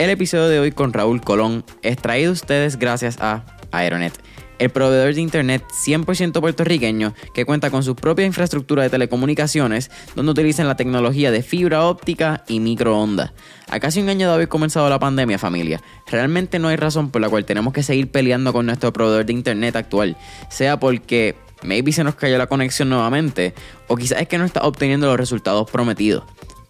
El episodio de hoy con Raúl Colón es traído a ustedes gracias a Aeronet, el proveedor de internet 100% puertorriqueño que cuenta con su propia infraestructura de telecomunicaciones donde utilizan la tecnología de fibra óptica y microondas. A casi un año de haber comenzado la pandemia, familia, realmente no hay razón por la cual tenemos que seguir peleando con nuestro proveedor de internet actual, sea porque maybe se nos cayó la conexión nuevamente o quizás es que no está obteniendo los resultados prometidos.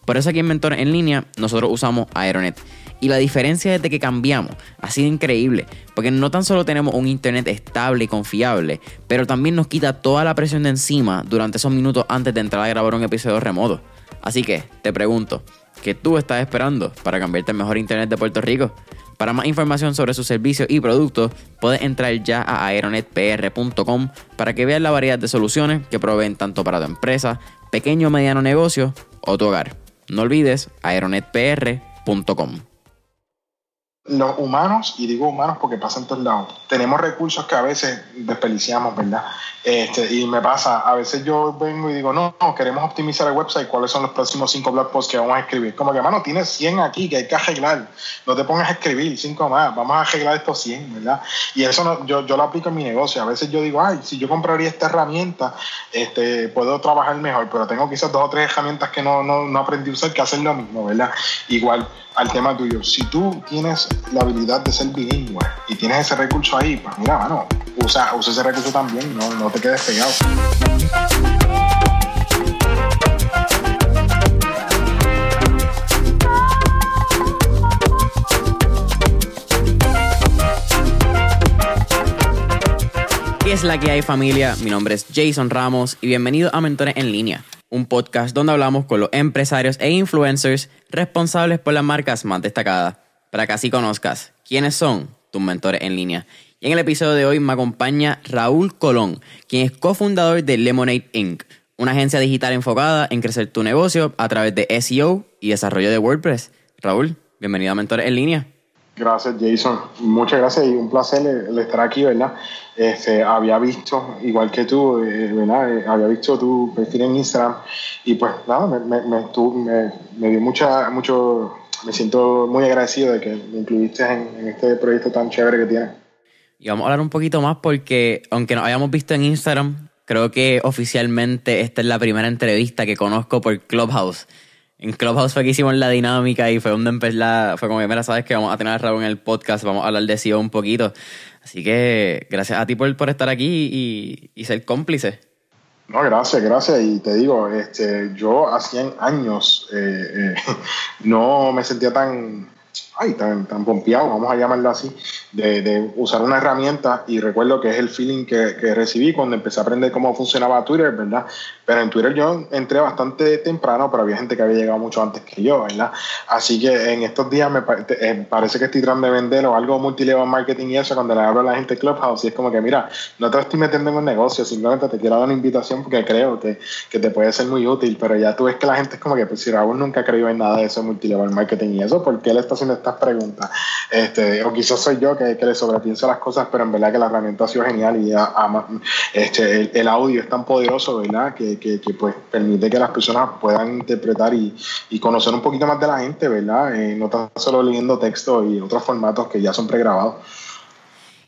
Por eso aquí en Mentores en línea nosotros usamos Aeronet y la diferencia desde que cambiamos ha sido increíble, porque no tan solo tenemos un internet estable y confiable, pero también nos quita toda la presión de encima durante esos minutos antes de entrar a grabar un episodio remoto. Así que, te pregunto, ¿qué tú estás esperando para cambiarte el mejor internet de Puerto Rico? Para más información sobre sus servicios y productos, puedes entrar ya a aeronetpr.com para que veas la variedad de soluciones que proveen tanto para tu empresa, pequeño o mediano negocio o tu hogar. No olvides aeronetpr.com los humanos, y digo humanos porque pasa en todos lados, tenemos recursos que a veces desperdiciamos, ¿verdad? Este, y me pasa, a veces yo vengo y digo, no, queremos optimizar el website, ¿cuáles son los próximos cinco blog posts que vamos a escribir? Como que, hermano, tienes 100 aquí que hay que arreglar, no te pongas a escribir cinco más, vamos a arreglar estos 100, ¿verdad? Y eso no, yo, yo lo aplico en mi negocio, a veces yo digo, ay, si yo compraría esta herramienta, este, puedo trabajar mejor, pero tengo quizás dos o tres herramientas que no, no, no aprendí a usar que hacen lo mismo, ¿verdad? Igual, al tema tuyo, si tú tienes la habilidad de ser bilingüe y tienes ese recurso ahí, pues mira, mano, usa, usa ese recurso también, no, no te quedes pegado. ¿Qué es la que hay familia? Mi nombre es Jason Ramos y bienvenido a Mentores en línea, un podcast donde hablamos con los empresarios e influencers responsables por las marcas más destacadas, para que así conozcas quiénes son tus mentores en línea. Y en el episodio de hoy me acompaña Raúl Colón, quien es cofundador de Lemonade Inc., una agencia digital enfocada en crecer tu negocio a través de SEO y desarrollo de WordPress. Raúl, bienvenido a Mentores en línea. Gracias, Jason. Muchas gracias y un placer el, estar aquí, ¿verdad? Este, había visto, igual que tú, eh, ¿verdad? Eh, había visto tu perfil en Instagram y pues nada, me, me, me, me dio mucha, mucho, me siento muy agradecido de que me incluiste en, en este proyecto tan chévere que tienes. Y vamos a hablar un poquito más porque, aunque nos hayamos visto en Instagram, creo que oficialmente esta es la primera entrevista que conozco por Clubhouse. En Clubhouse fue que hicimos la dinámica y fue donde empezó la, fue como, mira, sabes que vamos a tener a Raúl en el podcast, vamos a hablar de SEO un poquito. Así que gracias a ti por, por estar aquí y, ser cómplice. No, gracias, gracias. Y te digo, este, yo hacía años eh, eh, no me sentía tan ay, tan, tan pompeado, vamos a llamarlo así, de, de, usar una herramienta y recuerdo que es el feeling que, que, recibí cuando empecé a aprender cómo funcionaba Twitter, ¿verdad? Pero en Twitter yo entré bastante temprano, pero había gente que había llegado mucho antes que yo, ¿verdad? Así que en estos días me eh, parece que estoy tratando de vender o algo multilevel marketing y eso cuando le hablo a la gente de Clubhouse y es como que, mira, no te estoy metiendo en un negocio, simplemente te quiero dar una invitación porque creo que, que te puede ser muy útil, pero ya tú ves que la gente es como que, pues si Raúl nunca creyó en nada de eso multilevel marketing y eso, ¿por qué él está haciendo estas preguntas? Este, o quizás soy yo que, le sobrepienso las cosas, pero en verdad que la herramienta ha sido genial y este, el, audio es tan poderoso, ¿verdad? Que, pues permite que las personas puedan interpretar y, y conocer un poquito más de la gente, ¿verdad? Eh, no tan solo leyendo texto y otros formatos que ya son pregrabados.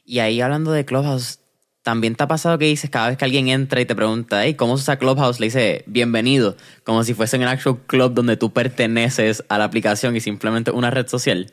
Y ahí hablando de Clubhouse, también te ha pasado que dices cada vez que alguien entra y te pregunta, hey, ¿cómo se usa Clubhouse? Le dice, bienvenido, como si fuese en el actual club donde tú perteneces a la aplicación y simplemente una red social.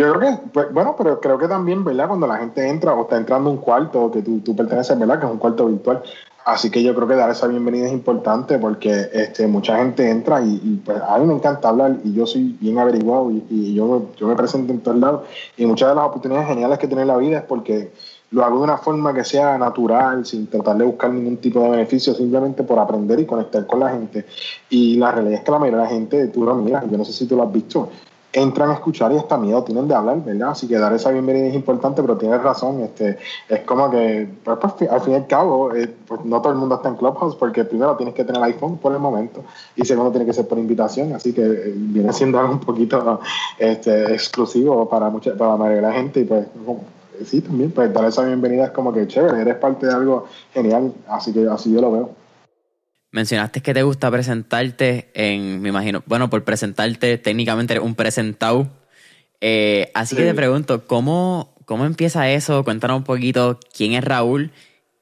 Yo creo que, pues, bueno, pero creo que también, ¿verdad? Cuando la gente entra o está entrando un cuarto que tú, tú perteneces, ¿verdad? Que es un cuarto virtual. Así que yo creo que dar esa bienvenida es importante porque este, mucha gente entra y, y pues a mí me encanta hablar y yo soy bien averiguado y, y yo, yo me presento en todos lados. Y muchas de las oportunidades geniales que tiene la vida es porque lo hago de una forma que sea natural, sin tratar de buscar ningún tipo de beneficio, simplemente por aprender y conectar con la gente. Y la realidad es que la mayoría de la gente, tú lo miras, yo no sé si tú lo has visto, entran a escuchar y hasta miedo tienen de hablar, ¿verdad? Así que dar esa bienvenida es importante, pero tienes razón, este, es como que, pues, pues al fin y al cabo, eh, pues no todo el mundo está en Clubhouse, porque primero tienes que tener iPhone por el momento, y segundo tiene que ser por invitación, así que eh, viene siendo algo un poquito este, exclusivo para, mucha, para la mayoría de la gente, y pues sí, también, pues dar esa bienvenida es como que chévere, eres parte de algo genial, así que así yo lo veo. Mencionaste que te gusta presentarte en, me imagino, bueno, por presentarte técnicamente eres un presentado Eh, así que te pregunto, ¿cómo, ¿cómo empieza eso? Cuéntanos un poquito quién es Raúl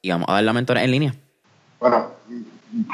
y vamos a ver la mentora en línea. Bueno,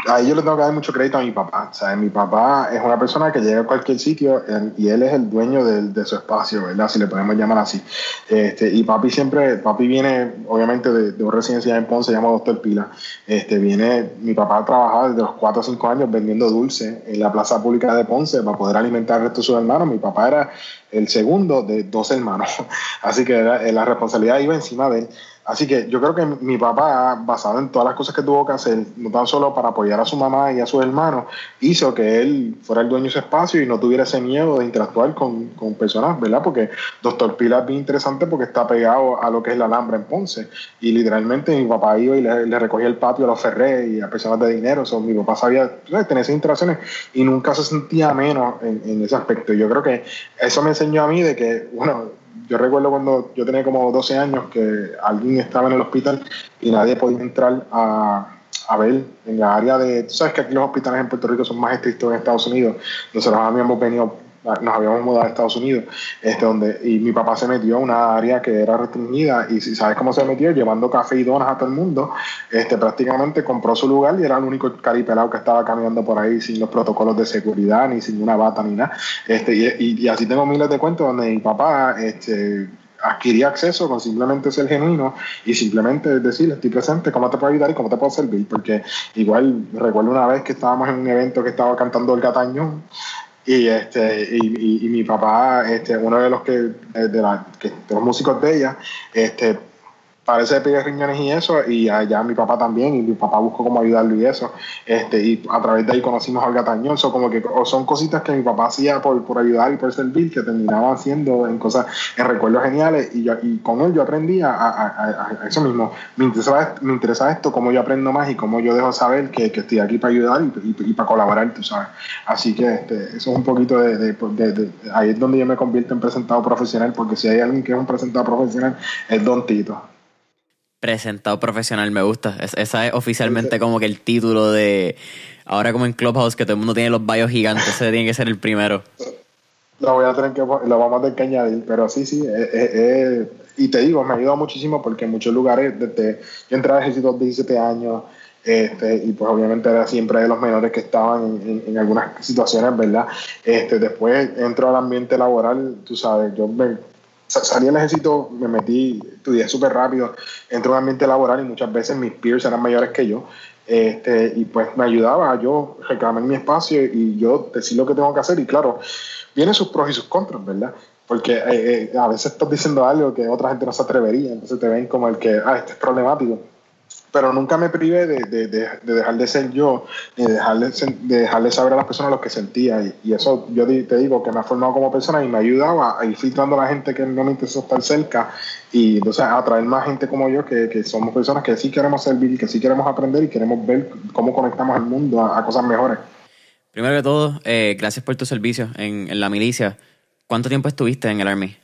ahí yo le tengo que dar mucho crédito a mi papá. O mi papá es una persona que llega a cualquier sitio y él es el dueño de, su espacio, ¿verdad? Si le podemos llamar así. Este, y papi siempre, papi viene obviamente de, de una residencia en Ponce, se llama Doctor Pila. Este, viene, mi papá trabajaba desde los 4 o 5 años vendiendo dulce en la plaza pública de Ponce para poder alimentar al resto de sus hermanos. Mi papá era el segundo de dos hermanos. Así que la responsabilidad iba encima de él. Así que yo creo que mi papá, basado en todas las cosas que tuvo que hacer, no tan solo para apoyar a su mamá y a sus hermanos, hizo que él fuera el dueño de su espacio y no tuviera ese miedo de interactuar con, con personas, ¿verdad? Porque Doctor Pilar es bien interesante porque está pegado a lo que es la Alhambra en Ponce. Y literalmente mi papá iba y le, recogía el patio a los ferrés y a personas de dinero. O mi papá sabía tener esas interacciones y nunca se sentía menos en, en ese aspecto. Yo creo que eso me enseñó a mí de que, bueno, yo recuerdo cuando yo tenía como 12 años que alguien estaba en el hospital y nadie podía entrar a, a ver en la área de... Tú sabes que aquí los hospitales en Puerto Rico son más estrictos en Estados Unidos. Nosotros habíamos venido nos habíamos mudado a Estados Unidos, este, donde, y mi papá se metió a una área que era restringida, y si sabes cómo se metió, llevando café y donas a todo el mundo, este, prácticamente compró su lugar y era el único caripelado que estaba caminando por ahí sin los protocolos de seguridad, ni sin una bata, ni nada. Este, y, y, así tengo miles de cuentos donde mi papá este, adquiría acceso con simplemente ser genuino y simplemente decirle, estoy presente, cómo te puedo ayudar y cómo te puedo servir, porque igual recuerdo una vez que estábamos en un evento que estaba cantando el Cataño y este y, y, mi papá este uno de los que de, la, que, de los músicos de ella este parece de riñones y eso, y allá mi papá también, y mi papá buscó cómo ayudarlo y eso, este, y a través de ahí conocimos a Olga Tañón, como que son cositas que mi papá hacía por, por ayudar y por servir, que terminaba haciendo en cosas, en recuerdos geniales, y, yo, y con él yo aprendí a, a, eso mismo, me interesa, me interesa esto, cómo yo aprendo más y cómo yo dejo saber que, que estoy aquí para ayudar y, y, para colaborar, tú sabes. Así que este, eso es un poquito de, de, de, ahí es donde yo me convierto en presentado profesional, porque si hay alguien que es un presentado profesional, es Don Tito presentado profesional, me gusta. esa es oficialmente como que el título de. Ahora, como en Clubhouse, que todo el mundo tiene los bios gigantes, ese tiene que ser el primero. Lo voy a tener que, lo vamos a tener que añadir, pero sí, sí. y te digo, me ha ayudado muchísimo porque en muchos lugares, desde yo entré al ejército a los 17 años, este, y pues obviamente era siempre de los menores que estaban en, en, algunas situaciones, ¿verdad? Este, después entro al ambiente laboral, tú sabes, yo me salí del ejército, me metí, estudié súper rápido, entré en un ambiente laboral y muchas veces mis peers eran mayores que yo. Este, y pues me ayudaba yo reclamar mi espacio y yo decir lo que tengo que hacer. Y claro, vienen sus pros y sus contras, ¿verdad? Porque eh, eh, a veces estás diciendo algo que otra gente no se atrevería, entonces te ven como el que, ah, este es problemático pero nunca me privé de, de, de, dejar de ser yo, ni de dejarle, de dejarle saber a las personas lo que sentía. Y, eso yo te digo que me ha formado como persona y me ha ayudado a, ir filtrando a la gente que no me interesa estar cerca y entonces a atraer más gente como yo que, que, somos personas que sí queremos servir, que sí queremos aprender y queremos ver cómo conectamos al mundo a, cosas mejores. Primero que todo, eh, gracias por tu servicio en, en, la milicia. ¿Cuánto tiempo estuviste en el Army?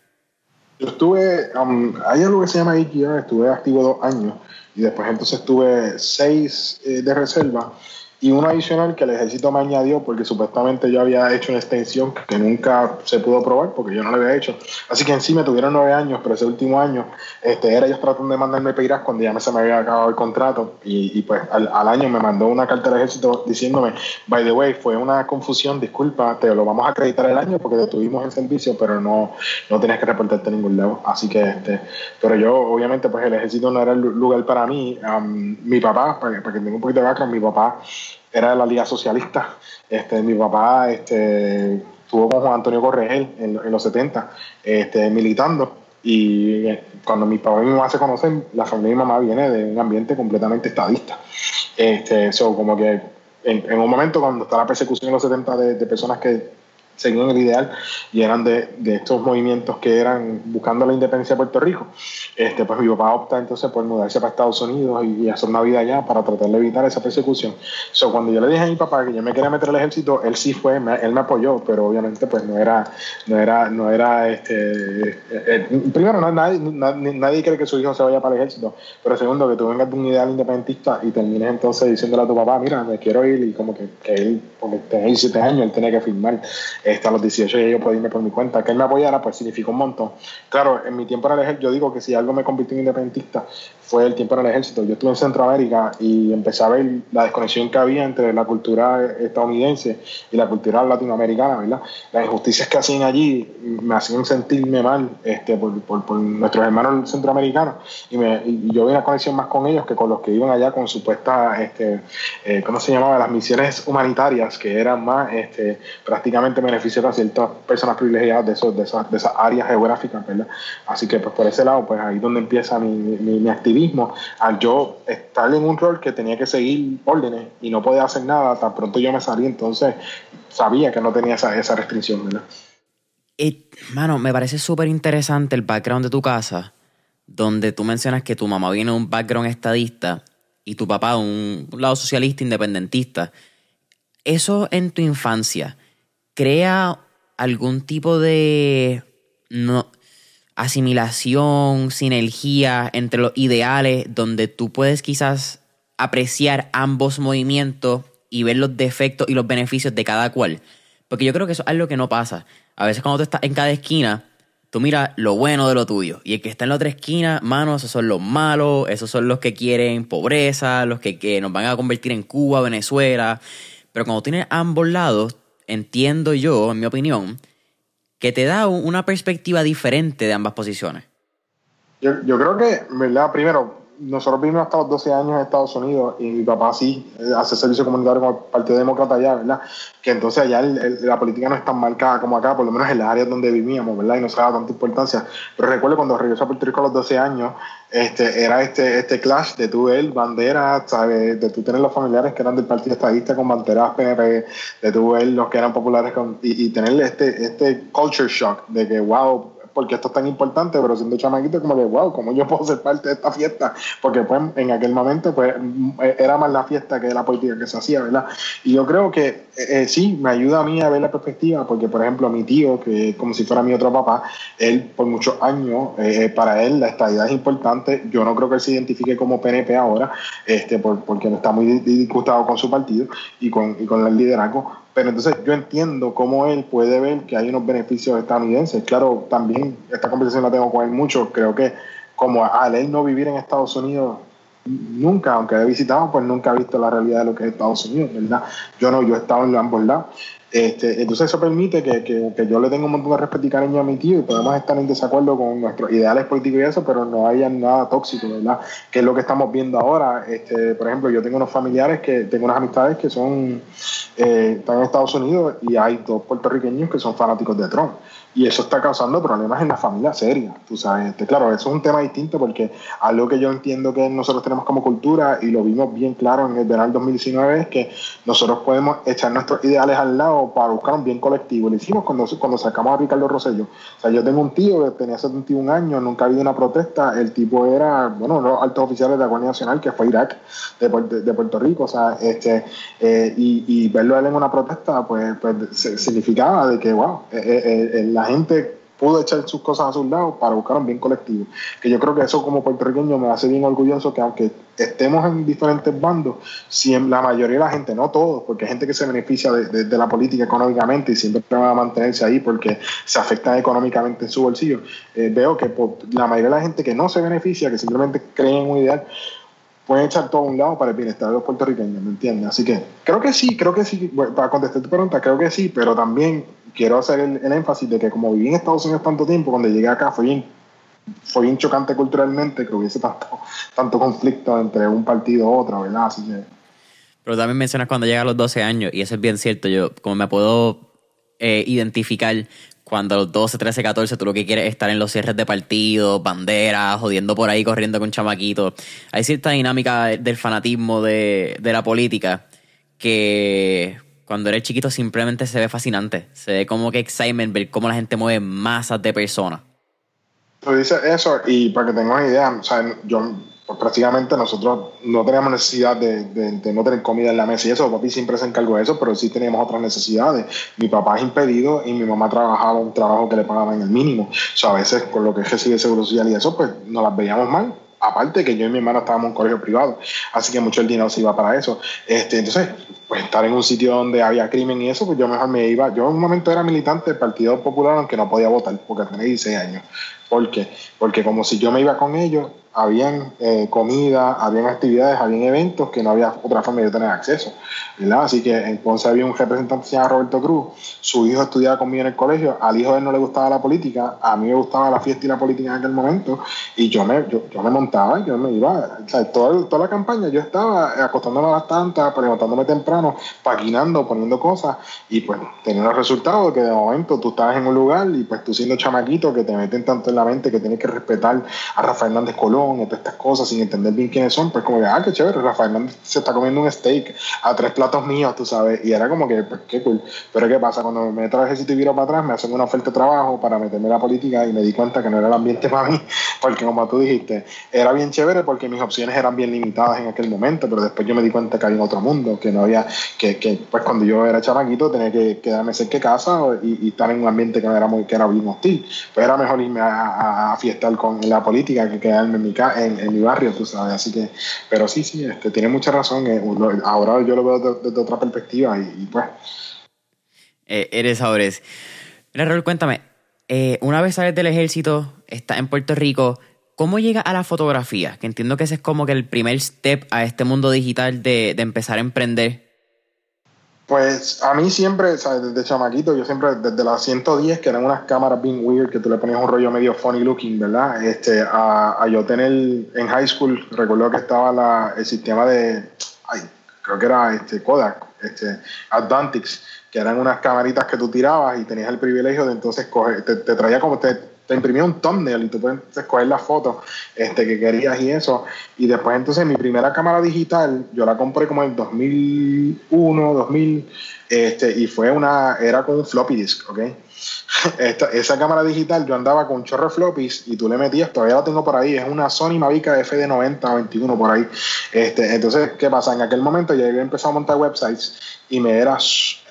Yo estuve, um, hay algo que se llama IQR, estuve activo dos años y después entonces tuve seis eh, de reserva y uno adicional que el ejército me añadió porque supuestamente yo había hecho una extensión que nunca se pudo probar porque yo no lo había hecho. Así que en sí me tuvieron nueve años, pero ese último año este, era ellos tratando de mandarme peiras cuando ya me, se me había acabado el contrato y, y pues al, al, año me mandó una carta del ejército diciéndome, by the way, fue una confusión, disculpa, te lo vamos a acreditar el año porque tuvimos el servicio, pero no, no tienes que reportarte a ningún lado. Así que, este, pero yo obviamente pues el ejército no era el lugar para mí. mi papá, para, para que tenga un poquito de background, mi papá era de la Liga Socialista. Este, mi papá este, estuvo con Juan Antonio Corregel en, los 70, este, militando. Y eh, cuando mi papá y mi mamá se conocen, la familia de mi mamá viene de un ambiente completamente estadista. Este, eso como que en, un momento cuando está la persecución en los 70 de personas que seguían el ideal y eran de, de, estos movimientos que eran buscando la independencia de Puerto Rico. Este, pues mi papá opta entonces por mudarse para Estados Unidos y, hacer una vida allá para tratar de evitar esa persecución. So, cuando yo le dije a mi papá que yo me quería meter al ejército, él sí fue, él me apoyó, pero obviamente pues no era, no era, no era, este, eh, eh, primero no, nadie, nadie, nadie cree que su hijo se vaya para el ejército, pero segundo que tú vengas de un ideal independentista y termines entonces diciéndole a tu papá, mira, me quiero ir y como que, que él, porque tenía 17 años, él tenía que firmar este, a los 18 ya yo podía irme por mi cuenta. Que él me apoyara, pues significó un montón. Claro, en mi tiempo en el ejército, yo digo que si algo me convirtió en independentista fue el tiempo en el ejército. Yo estuve en Centroamérica y empecé a ver la desconexión que había entre la cultura estadounidense y la cultura latinoamericana, ¿verdad? Las injusticias que hacían allí me hacían sentirme mal este, por, por, nuestros hermanos centroamericanos y, me, y yo vi una conexión más con ellos que con los que iban allá con supuestas, este, eh, ¿cómo se llamaba? Las misiones humanitarias que eran más este, prácticamente beneficiosas a ciertas personas privilegiadas de, esas, de esas áreas geográficas, ¿verdad? Así que pues por ese lado, pues ahí es donde empieza mi, mi, actividad al yo estar en un rol que tenía que seguir órdenes y no podía hacer nada, tan pronto yo me salí, entonces sabía que no tenía esa, esa restricción, ¿verdad? Y, mano, me parece súper interesante el background de tu casa, donde tú mencionas que tu mamá viene de un background estadista y tu papá de un lado socialista independentista. Eso en tu infancia crea algún tipo de... No, asimilación, sinergia entre los ideales, donde tú puedes quizás apreciar ambos movimientos y ver los defectos y los beneficios de cada cual. Porque yo creo que eso es algo que no pasa. A veces cuando tú estás en cada esquina, tú miras lo bueno de lo tuyo. Y el que está en la otra esquina, mano, esos son los malos, esos son los que quieren pobreza, los que, que nos van a convertir en Cuba, Venezuela. Pero cuando tienes ambos lados, entiendo yo, en mi opinión, que te da una perspectiva diferente de ambas posiciones. Yo, yo creo que, ¿verdad? Primero, nosotros vivimos hasta los 12 años en Estados Unidos y mi papá sí eh, hace servicio comunitario con el Partido Demócrata allá, ¿verdad? Que entonces allá la política no es tan marcada como acá, por lo menos en las áreas donde vivíamos, ¿verdad? Y no se daba tanta importancia. Pero recuerdo cuando regresó a Puerto Rico a los 12 años, este, era este, este clash de tú ver banderas, ¿sabes? De tú tener los familiares que eran del Partido Estadista con banderas PNP, de tú ver los que eran populares con, y, y tener este, este culture shock de que, wow, porque esto es tan importante, pero siendo chamaquito como que, wow, ¿cómo yo puedo ser parte de esta fiesta? Porque pues en aquel momento pues era más la fiesta que la política que se hacía, ¿verdad? Y yo creo que eh, eh, sí, me ayuda a mí a ver la perspectiva, porque por ejemplo mi tío, que como si fuera mi otro papá, él por muchos años, eh, para él la estadidad es importante, yo no creo que él se identifique como PNP ahora, este, porque no está muy disgustado con su partido y con, y con el liderazgo, pero entonces yo entiendo cómo él puede ver que hay unos beneficios estadounidenses. Claro, también esta conversación la tengo con él mucho. Creo que como al él no vivir en Estados Unidos nunca, aunque he visitado, pues nunca ha visto la realidad de lo que es Estados Unidos, ¿verdad? Yo no, yo he estado en ambos lados. Este, entonces eso permite que, que, que, yo le tenga un montón de respeto y cariño a mi tío y podemos estar en desacuerdo con nuestros ideales políticos y eso, pero no haya nada tóxico, ¿verdad? Que es lo que estamos viendo ahora. Este, por ejemplo, yo tengo unos familiares que, tengo unas amistades que son, eh, están en Estados Unidos y hay dos puertorriqueños que son fanáticos de Trump y eso está causando problemas en la familia seria, tú sabes. Este, claro, eso es un tema distinto porque algo que yo entiendo que nosotros tenemos como cultura y lo vimos bien claro en el verano 2019 es que nosotros podemos echar nuestros ideales al lado para buscar un bien colectivo. Lo hicimos cuando, cuando sacamos a Ricardo Rosello. O sea, yo tengo un tío que tenía 71 años, nunca ha habido una protesta. El tipo era, bueno, los altos oficiales de la Guardia Nacional, que fue Irak, de, de, Puerto Rico. O sea, este, eh, y, y, verlo él en una protesta, pues, pues significaba de que, wow, eh, eh, eh la gente pudo echar sus cosas a sus lados para buscar un bien colectivo. Que yo creo que eso como puertorriqueño me hace bien orgulloso que aunque estemos en diferentes bandos, si la mayoría de la gente, no todos, porque hay gente que se beneficia de, la política económicamente y siempre va a mantenerse ahí porque se afecta económicamente en su bolsillo, eh, veo que por la mayoría de la gente que no se beneficia, que simplemente cree en un ideal, pueden echar todo a un lado para el bienestar de los puertorriqueños, ¿me entiendes? Así que creo que sí, creo que sí, para contestar tu pregunta, creo que sí, pero también quiero hacer el, énfasis de que como viví en Estados Unidos tanto tiempo, cuando llegué acá fue bien, fue bien chocante culturalmente que hubiese tanto, tanto conflicto entre un partido u otro, ¿verdad? Así que... Pero también mencionas cuando llega a los 12 años, y eso es bien cierto, yo como me puedo eh, identificar cuando a los 12, 13, 14 tú lo que quieres es estar en los cierres de partidos, banderas, jodiendo por ahí, corriendo con chamaquitos. Hay cierta dinámica del fanatismo de, de la política que cuando eres chiquito simplemente se ve fascinante. Se ve como que excitement ver cómo la gente mueve masas de personas. Tú dices eso y para que tengas idea, o sea, yo pues prácticamente nosotros no teníamos necesidad de, de, no tener comida en la mesa y eso, papi siempre se encargó de eso, pero sí teníamos otras necesidades. Mi papá es impedido y mi mamá trabajaba un trabajo que le pagaban el mínimo. O sea, a veces con lo que recibe Seguro Social y eso, pues nos las veíamos mal aparte que yo y mi hermano estábamos en un colegio privado, así que mucho el dinero se iba para eso. Este, entonces, pues estar en un sitio donde había crimen y eso, pues yo mejor me iba. Yo en un momento era militante del Partido Popular, aunque no podía votar porque tenía 16 años. ¿Por qué? Porque como si yo me iba con ellos, habían eh, comida, habían actividades, habían eventos que no había otra forma de tener acceso, ¿verdad? Así que entonces había un representante se Roberto Cruz, su hijo estudiaba conmigo en el colegio, al hijo de él no le gustaba la política, a mí me gustaba la fiesta y la política en aquel momento, y yo me, yo, me montaba, yo me iba, o sea, toda, toda la campaña yo estaba acostándome a las tantas, levantándome temprano, paquinando, poniendo cosas, y pues tenía los resultados que de momento tú estabas en un lugar y pues tú siendo chamaquito que te meten tanto en la mente que tienes que respetar a Rafael Hernández Colón y todas estas cosas sin entender bien quiénes son, pues como que, ah, qué chévere, Rafael se está comiendo un steak a tres platos míos, tú sabes, y era como que, pues qué cool. Pero ¿qué pasa? Cuando me meto al ejército y viro para atrás, me hacen una oferta de trabajo para meterme en la política y me di cuenta que no era el ambiente para mí, porque como tú dijiste, era bien chévere porque mis opciones eran bien limitadas en aquel momento, pero después yo me di cuenta que había otro mundo, que no había, que, que pues cuando yo era chamaquito tenía que quedarme cerca de casa y, estar en un ambiente que no era muy, que era bien hostil. Pues era mejor irme a, a, fiestar con la política que quedarme en mi, en, mi barrio, tú sabes. Así que, pero sí, sí, este, tiene mucha razón. Eh, ahora yo lo veo desde, otra perspectiva y, pues. Eh, eres ahora. Mira, cuéntame. Eh, una vez sales del ejército, estás en Puerto Rico, ¿cómo llegas a la fotografía? Que entiendo que ese es como que el primer step a este mundo digital de, de empezar a emprender. Pues a mí siempre, ¿sabes? desde chamaquito, yo siempre, desde las 110, que eran unas cámaras bien weird, que tú le ponías un rollo medio funny looking, ¿verdad? Este, a, yo tener en high school, recuerdo que estaba la, el sistema de, ay, creo que era este, Kodak, este, Advantix, que eran unas camaritas que tú tirabas y tenías el privilegio de entonces coger, te, te traía como, te, te imprimía un thumbnail y tú puedes escoger la foto este, que querías y eso. Y después entonces mi primera cámara digital, yo la compré como en 2001, 2000, este, y fue una, era con un floppy disk, ¿ok? esa cámara digital yo andaba con un chorro de floppies y tú le metías, todavía la tengo por ahí, es una Sony Mavic FD90 21 por ahí. Este, entonces, ¿qué pasa? En aquel momento ya había empezado a montar websites y me era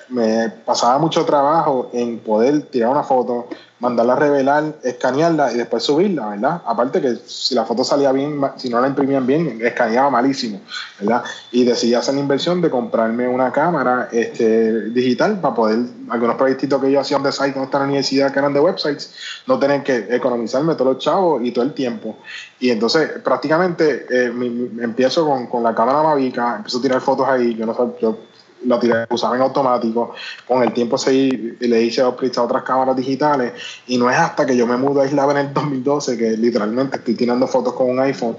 me pasaba mucho trabajo en poder tirar una foto, mandarla a revelar, escanearla y después subirla, ¿verdad? Aparte que si la foto salía bien, si no la imprimían bien, escaneaba malísimo, ¿verdad? Y decidí hacer la inversión de comprarme una cámara este, digital para poder, algunos proyectitos que yo hacía de site con esta universidad que eran de websites, no tener que economizarme todos los chavos y todo el tiempo. Y entonces prácticamente eh, empiezo con, con, la cámara Mavica, empiezo a tirar fotos ahí, yo no sé, yo lo tiré, usaba en automático. Con el tiempo se, le hice upgrades a otras cámaras digitales y no es hasta que yo me mudé a Isla en el 2012 que literalmente estoy tirando fotos con un iPhone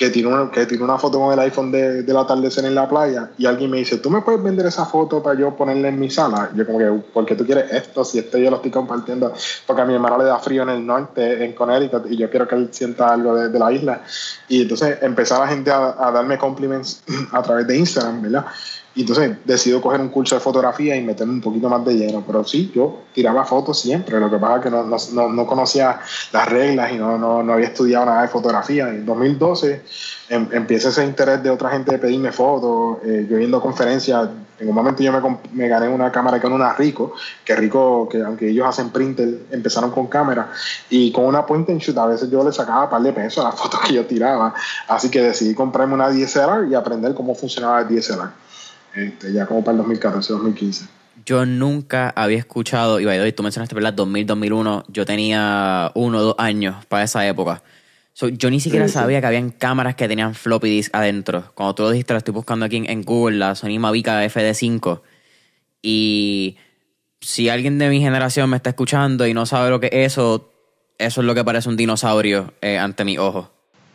que tiene una, que tiene una foto con el iPhone de, del atardecer en la playa y alguien me dice, ¿tú me puedes vender esa foto para yo ponerla en mi sala? Yo como que, ¿por qué tú quieres esto? Si esto yo lo estoy compartiendo porque a mi hermano le da frío en el norte, en Connecticut, y yo quiero que él sienta algo de, la isla. Y entonces empezaba la gente a, a darme compliments a través de Instagram, ¿verdad? Y entonces decido coger un curso de fotografía y meterme un poquito más de lleno. Pero sí, yo tiraba fotos siempre. Lo que pasa es que no, no, no conocía las reglas y no, no, había estudiado nada de fotografía. En 2012 em, empieza ese interés de otra gente de pedirme fotos. Eh, yo yendo a conferencias. En un momento yo me, me gané una cámara con una Rico, que Rico, que aunque ellos hacen printer, empezaron con cámara. Y con una point and shoot a veces yo le sacaba un par de pesos a las fotos que yo tiraba. Así que decidí comprarme una DSLR y aprender cómo funcionaba el DSLR este, ya como para el 2014, 2015. Yo nunca había escuchado, y y tú mencionaste, ¿verdad? 2000, 2001, yo tenía uno o dos años para esa época. yo ni siquiera sabía que habían cámaras que tenían floppy disk adentro. Cuando tú lo dijiste, lo estoy buscando aquí en, Google, la Sony Mavic FD5. Y si alguien de mi generación me está escuchando y no sabe lo que es eso, eso es lo que parece un dinosaurio eh, ante mi ojo.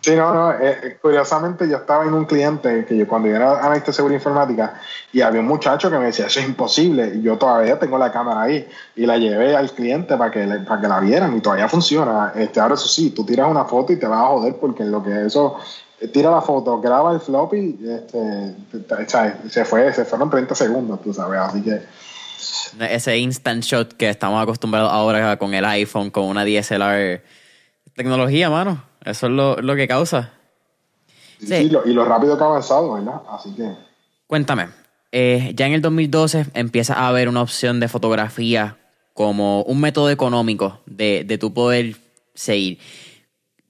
Sí, no, no. Eh, eh, curiosamente, yo estaba en un cliente que yo cuando yo era analista de seguridad informática y había un muchacho que me decía, eso es imposible. Y yo todavía tengo la cámara ahí y la llevé al cliente para que, para que la vieran y todavía funciona. Este, ahora, eso sí, tú tiras una foto y te vas a joder porque lo que eso eh, tira la foto, graba el floppy, este, se fue, se fueron 30 segundos, tú sabes, así que ese instant shot que estamos acostumbrados ahora con el iPhone, con una DSLR. Tecnología, mano. Eso es lo, que causa. Sí, y lo rápido que ha avanzado, ¿verdad? Así que. Cuéntame, eh, ya en el 2012 empieza a haber una opción de fotografía como un método económico de, de tu poder seguir.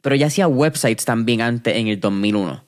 pero ya hacía websites también antes en el 2001.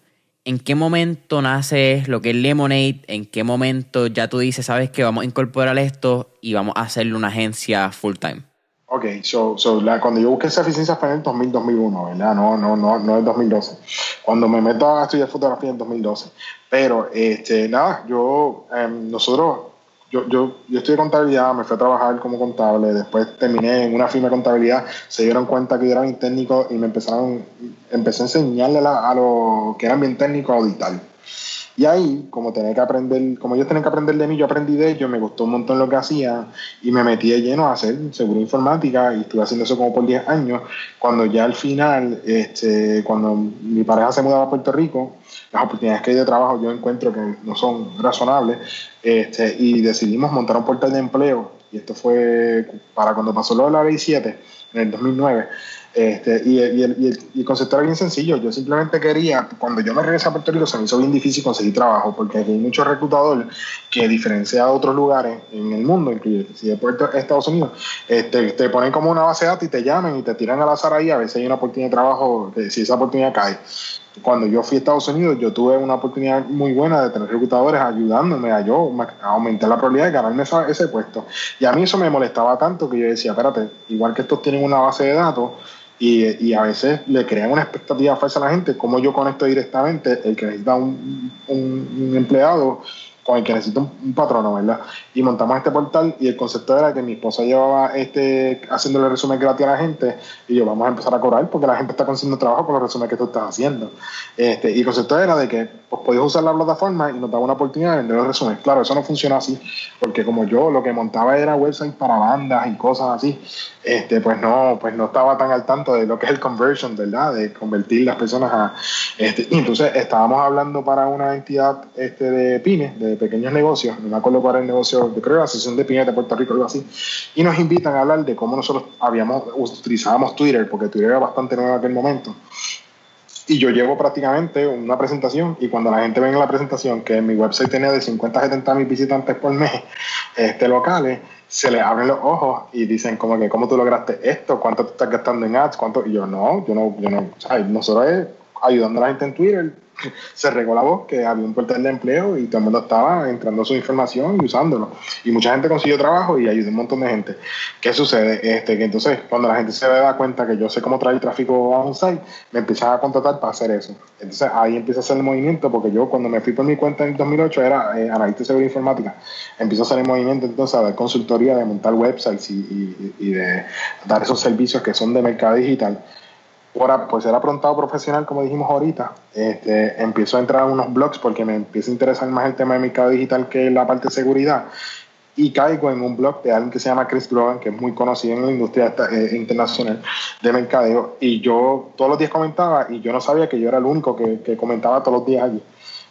¿En qué momento nace lo que es Lemonade? ¿En qué momento ya tú dices, sabes que vamos a incorporar esto y vamos a hacerle una agencia full time? Ok, so, so cuando yo busqué esa eficiencia fue en el 2000, 2001, ¿verdad? No, no, no, no el 2012. Cuando me meto a estudiar fotografía en 2012. Pero, este, nada, yo, em, nosotros, yo, yo, yo estudié contabilidad, me fui a trabajar como contable, después terminé en una firma de contabilidad, se dieron cuenta que yo era bien técnico y me empezaron, empecé a enseñarle a, a los que eran bien técnicos a auditar. Y ahí, como tenía que aprender, como ellos tenían que aprender de mí, yo aprendí de ellos, me gustó un montón lo que hacía y me metí de lleno a hacer seguridad informática y estuve haciendo eso como por 10 años. Cuando ya al final, este, cuando mi pareja se mudaba a Puerto Rico, las oportunidades que hay de trabajo yo encuentro que no son razonables este, y decidimos montar un portal de empleo y esto fue para cuando pasó lo de la ley 7 en el 2009 este, y, el, concepto era bien sencillo. Yo simplemente quería, cuando yo me regresé a Puerto Rico, se me hizo bien difícil conseguir trabajo, porque hay muchos reclutadores que, diferencia de otros lugares en el mundo, incluye si de Puerto, Estados Unidos, este, te ponen como una base de datos y te llaman y te tiran al azar ahí. A veces hay una oportunidad de trabajo, si esa oportunidad cae. Cuando yo fui a Estados Unidos, yo tuve una oportunidad muy buena de tener reclutadores ayudándome a yo aumentar la probabilidad de ganarme ese puesto. Y a mí eso me molestaba tanto que yo decía, espérate, igual que estos tienen una base de datos, y, a veces le crean una expectativa falsa a la gente, como yo conecto directamente el que necesita un, un empleado con el que necesito un, patrono, ¿verdad? Y montamos este portal y el concepto era que mi esposa llevaba este haciéndole resumen gratis a la gente y yo vamos a empezar a cobrar porque la gente está consiguiendo trabajo con los resúmenes que tú estás haciendo. Este, y el concepto era de que pues, podías usar la plataforma y nos daba una oportunidad de vender los resúmenes. Claro, eso no funciona así, porque como yo lo que montaba era websites para bandas y cosas así, este, pues no, pues no estaba tan al tanto de lo que es el conversion, ¿verdad? De convertir las personas a este, entonces estábamos hablando para una entidad este, de pymes, de pequeños negocios, no me acuerdo cuál era el negocio, yo creo que la Asociación de Pymes de Puerto Rico, algo así, y nos invitan a hablar de cómo nosotros habíamos, utilizábamos Twitter, porque Twitter era bastante nuevo en aquel momento. Y yo llevo prácticamente una presentación y cuando la gente ve en la presentación que mi website tenía de 50 a 70 mil visitantes por mes este, locales, se les abren los ojos y dicen como que, ¿cómo tú lograste esto? ¿Cuánto tú estás gastando en ads? ¿Cuánto? Y yo, no, yo no, yo no, o sea, nosotros es ayudando a la gente en Twitter, se regó la voz que había un portal de empleo y todo el mundo estaba entrando su información y usándolo. Y mucha gente consiguió trabajo y ayudó un montón de gente. ¿Qué sucede? Este, que entonces, cuando la gente se da cuenta que yo sé cómo traer tráfico a un site, me empiezan a contratar para hacer eso. Entonces ahí empieza a hacer el movimiento, porque yo cuando me fui por mi cuenta en el 2008 era eh, analista de seguridad informática. Empiezo a hacer el movimiento entonces a dar consultoría de montar websites y, y de dar esos servicios que son de mercado digital ahora pues era prontado profesional, como dijimos ahorita, este, empiezo a entrar a unos blogs porque me empieza a interesar más el tema de mercado digital que la parte de seguridad. Y caigo en un blog de alguien que se llama Chris Grogan, que es muy conocido en la industria eh, internacional de mercadeo. Y yo todos los días comentaba, y yo no sabía que yo era el único que, que comentaba todos los días allí.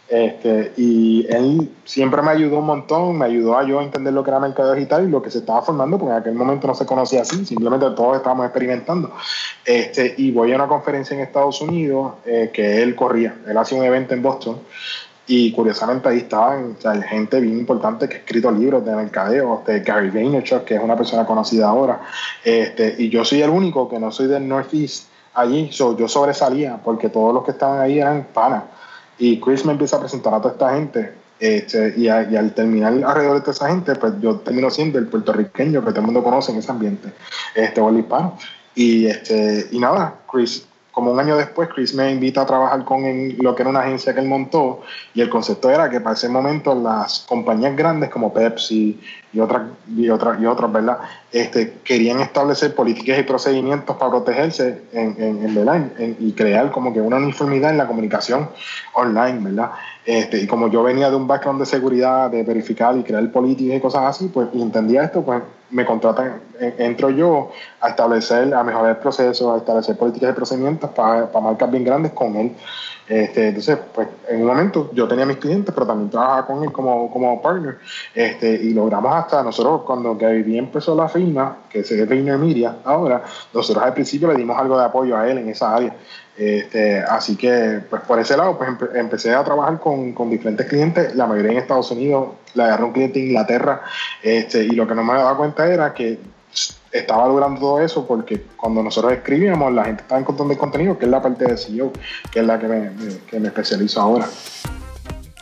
Este, y él siempre me ayudó un montón, me ayudó a yo entender lo que era mercado digital y lo que se estaba formando, porque en aquel momento no se conocía así, simplemente todos estábamos experimentando. Este, y voy a una conferencia en Estados Unidos eh, que él corría, él hacía un evento en Boston y curiosamente ahí estaban gente bien importante que ha escrito libros de mercadeo, de Gary Vaynerchuk, que es una persona conocida ahora, este, y yo soy el único que no soy del Northeast allí, yo sobresalía porque todos los que estaban ahí eran panas y Chris me empieza a presentar a toda esta gente. Este, y, al terminar alrededor de toda esa gente, pues yo termino siendo el puertorriqueño que todo el mundo conoce en ese ambiente, este, o el hispano. Y, este, y nada, Chris como un año después, Chris me invita a trabajar con lo que era una agencia que él montó y el concepto era que para ese momento las compañías grandes como Pepsi y otras, y otras, y otras ¿verdad? Este, querían establecer políticas y procedimientos para protegerse en, en, y crear como que una uniformidad en la comunicación online, ¿verdad? Este, y como yo venía de un background de seguridad, de verificar y crear políticas y cosas así, pues entendía esto, pues me contratan, entro yo a establecer, a mejorar el proceso, a establecer políticas y procedimientos para, para marcas bien grandes con él. Este, entonces, pues en un momento yo tenía mis clientes, pero también trabajaba con él como, como partner. Este, y logramos hasta nosotros, cuando Gary empezó la firma, que se ve Media ahora, nosotros al principio le dimos algo de apoyo a él en esa área. Este, así que, pues por ese lado, pues empecé a trabajar con, con, diferentes clientes, la mayoría en Estados Unidos, le agarré un cliente en Inglaterra, este, y lo que no me daba cuenta era que estaba logrando todo eso porque cuando nosotros escribíamos, la gente estaba encontrando el contenido, que es la parte de SEO, que es la que me, que me especializo ahora.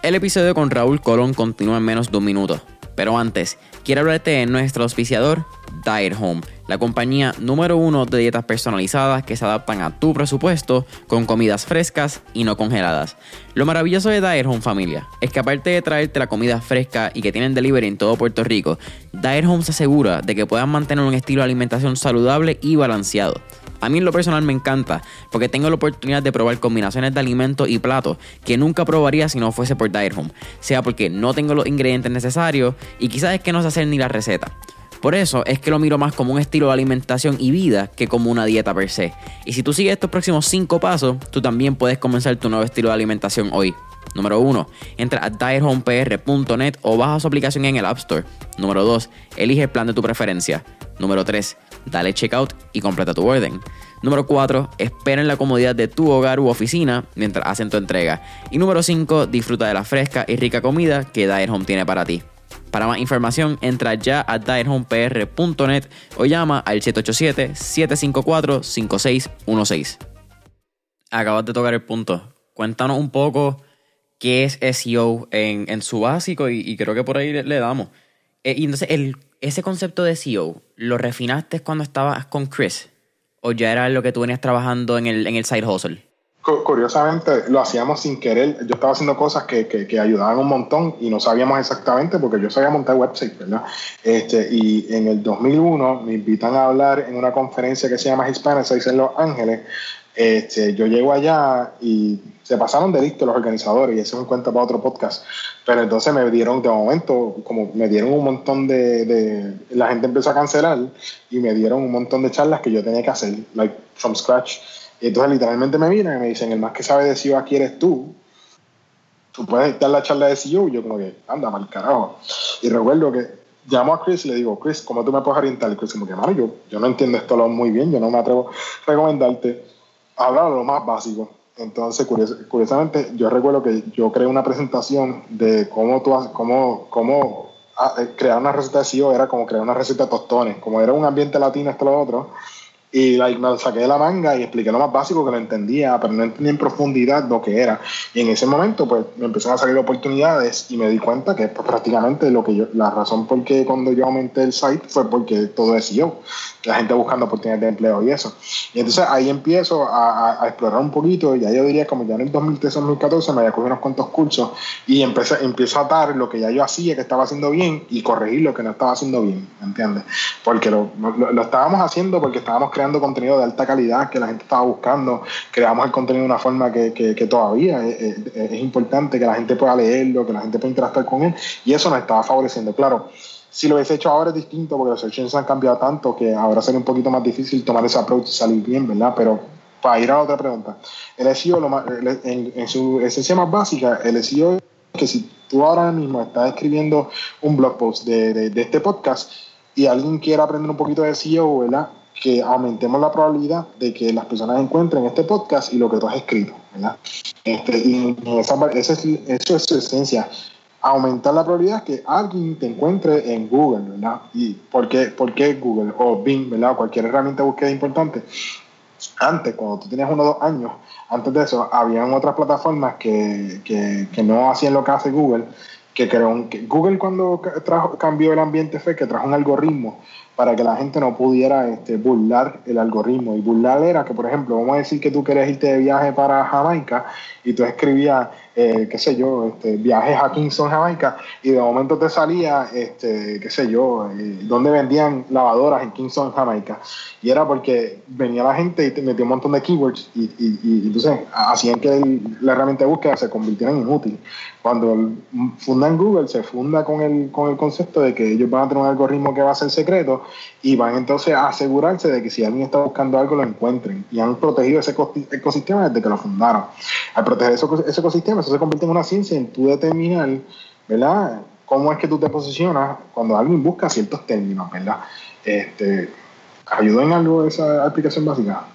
El episodio con Raúl Colón continúa en menos de un minuto. Pero antes, quiero hablarte de nuestro auspiciador, Diet Home, la compañía número uno de dietas personalizadas que se adaptan a tu presupuesto con comidas frescas y no congeladas. Lo maravilloso de Diet Home familia es que aparte de traerte la comida fresca y que tienen delivery en todo Puerto Rico, Diet Home se asegura de que puedan mantener un estilo de alimentación saludable y balanceado. A mí lo personal me encanta porque tengo la oportunidad de probar combinaciones de alimentos y platos que nunca probaría si no fuese por Diet Home, sea porque no tengo los ingredientes necesarios y quizás es que no sé hacer ni la receta. Por eso es que lo miro más como un estilo de alimentación y vida que como una dieta per se. Y si tú sigues estos próximos 5 pasos, tú también puedes comenzar tu nuevo estilo de alimentación hoy. Número 1. Entra a diethomepr.net o baja su aplicación en el App Store. Número 2. Elige el plan de tu preferencia. Número 3. Dale checkout y completa tu orden. Número 4. Espera en la comodidad de tu hogar u oficina mientras hacen tu entrega. Y número 5. Disfruta de la fresca y rica comida que Diet Home tiene para ti. Para más información, entra ya a diethomepr.net o llama al 787-754-5616. Acabas de tocar el punto. Cuéntanos un poco qué es SEO en, su básico y, creo que por ahí le, damos. Eh, y entonces, el, ese concepto de SEO, ¿lo refinaste cuando estabas con Chris? ¿O ya era lo que tú venías trabajando en el, en el side hustle? curiosamente lo hacíamos sin querer. Yo estaba haciendo cosas que, que, ayudaban un montón y no sabíamos exactamente porque yo sabía montar website, ¿verdad? Este, y en el 2001 me invitan a hablar en una conferencia que se llama Hispanic en Los Ángeles. Este, yo llego allá y se pasaron de listo los organizadores y eso me cuenta para otro podcast. Pero entonces me dieron, de momento, como me dieron un montón de, La gente empezó a cancelar y me dieron un montón de charlas que yo tenía que hacer, like from scratch. Y entonces literalmente me miran y me dicen, el más que sabe de SEO aquí eres tú. Tú puedes dar la charla de SEO. Y yo como que, anda, mal carajo. Y recuerdo que llamo a Chris y le digo, Chris, ¿cómo tú me puedes orientar? Y Chris como que, mano, yo, yo no entiendo esto muy bien, yo no me atrevo a recomendarte. Hablar lo más básico. Entonces, curiosamente, yo recuerdo que yo creé una presentación de cómo, tú, cómo, cómo ah, eh, crear una receta de SEO era como crear una receta de tostones. Como era un ambiente latino, esto lo otro y like, me saqué de la manga y expliqué lo más básico que no entendía, pero no entendía en profundidad lo que era. Y en ese momento, pues, me empezaron a salir oportunidades y me di cuenta que pues, prácticamente lo que yo, la razón por qué cuando yo aumenté el site fue porque todo es yo, la gente buscando oportunidades de empleo y eso. Y entonces ahí empiezo a, a, explorar un poquito, y ya yo diría como ya en el 2013-2014 me había cogido unos cuantos cursos y empecé, empiezo a dar lo que ya yo hacía, que estaba haciendo bien, y corregir lo que no estaba haciendo bien, ¿me entiendes? Porque lo, lo, lo estábamos haciendo porque estábamos creando contenido de alta calidad que la gente estaba buscando, creamos el contenido de una forma que, que, todavía es, es, importante, que la gente pueda leerlo, que la gente pueda interactuar con él, y eso nos estaba favoreciendo. Claro, si lo hubiese hecho ahora es distinto, porque los search han cambiado tanto que ahora sería un poquito más difícil tomar ese approach y salir bien, ¿verdad? Pero para ir a otra pregunta, el SEO, lo más, en, su esencia más básica, el SEO es que si tú ahora mismo estás escribiendo un blog post de, de, de este podcast y alguien quiere aprender un poquito de SEO, ¿verdad? Que aumentemos la probabilidad de que las personas encuentren este podcast y lo que tú has escrito, ¿verdad? Este, y esa, eso, es, eso es su esencia, aumentar la probabilidad que alguien te encuentre en Google, ¿verdad? ¿Y por qué, Google o Bing, ¿verdad? Cualquier herramienta de búsqueda importante. Antes, cuando tú tenías uno o dos años, antes de eso, habían otras plataformas que, que, que no hacían lo que hace Google, que creó que Google cuando trajo, cambió el ambiente fue que trajo un algoritmo para que la gente no pudiera este, burlar el algoritmo. Y burlar era que, por ejemplo, vamos a decir que tú quieres irte de viaje para Jamaica y tú escribías, eh, qué sé yo, este, viajes a Kingston, Jamaica, y de momento te salía, este, qué sé yo, eh, donde vendían lavadoras en Kingston, Jamaica. Y era porque venía la gente y te metía un montón de keywords y, y, entonces hacían que la herramienta de búsqueda se convirtiera en inútil. Cuando fundan Google, se funda con el, con el concepto de que ellos van a tener un algoritmo que va a ser secreto y van entonces a asegurarse de que si alguien está buscando algo lo encuentren. Y han protegido ese ecosistema desde que lo fundaron. Al proteger ese, ecosistema, eso se convierte en una ciencia en tu determinar, ¿verdad? Cómo es que tú te posicionas cuando alguien busca ciertos términos, ¿verdad? Este, ¿Ayudó en algo esa aplicación básica?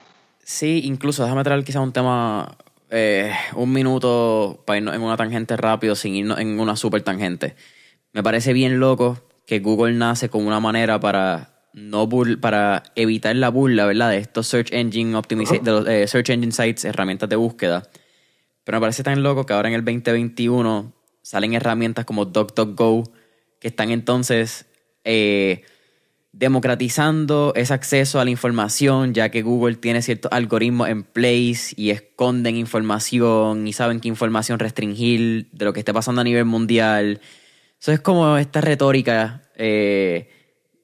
Sí, incluso déjame traer quizás un tema, eh, un minuto para irnos en una tangente rápido sin irnos en una super tangente. Me parece bien loco que Google nace como una manera para no para evitar la burla, ¿verdad? De estos search engine optimization, de los eh, search engine sites, herramientas de búsqueda. Pero me parece tan loco que ahora en el 2021 salen herramientas como DuckDuckGo que están entonces eh, democratizando ese acceso a la información, ya que Google tiene ciertos algoritmos en place y esconden información y saben qué información restringir de lo que esté pasando a nivel mundial. Eso es como esta retórica eh,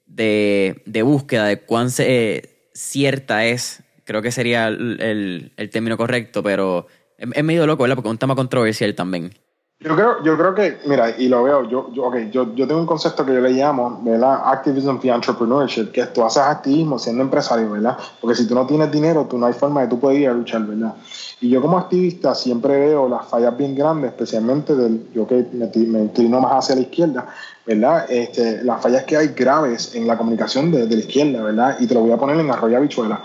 de, búsqueda de cuán eh, cierta es, creo que sería el, término correcto, pero es, medio loco, ¿verdad? Porque es un tema controversial también. Yo creo, yo creo que, mira, y lo veo, yo, yo, okay, yo, yo tengo un concepto que yo le llamo, ¿verdad? Activism y entrepreneurship, que es tú haces activismo siendo empresario, ¿verdad? Porque si tú no tienes dinero, tú no hay forma de tú poder ir a luchar, ¿verdad? Y yo como activista siempre veo las fallas bien grandes, especialmente del, yo que me, me inclino más hacia la izquierda, ¿verdad? Este, las fallas que hay graves en la comunicación de, de la izquierda, ¿verdad? Y te lo voy a poner en arroyo habichuela.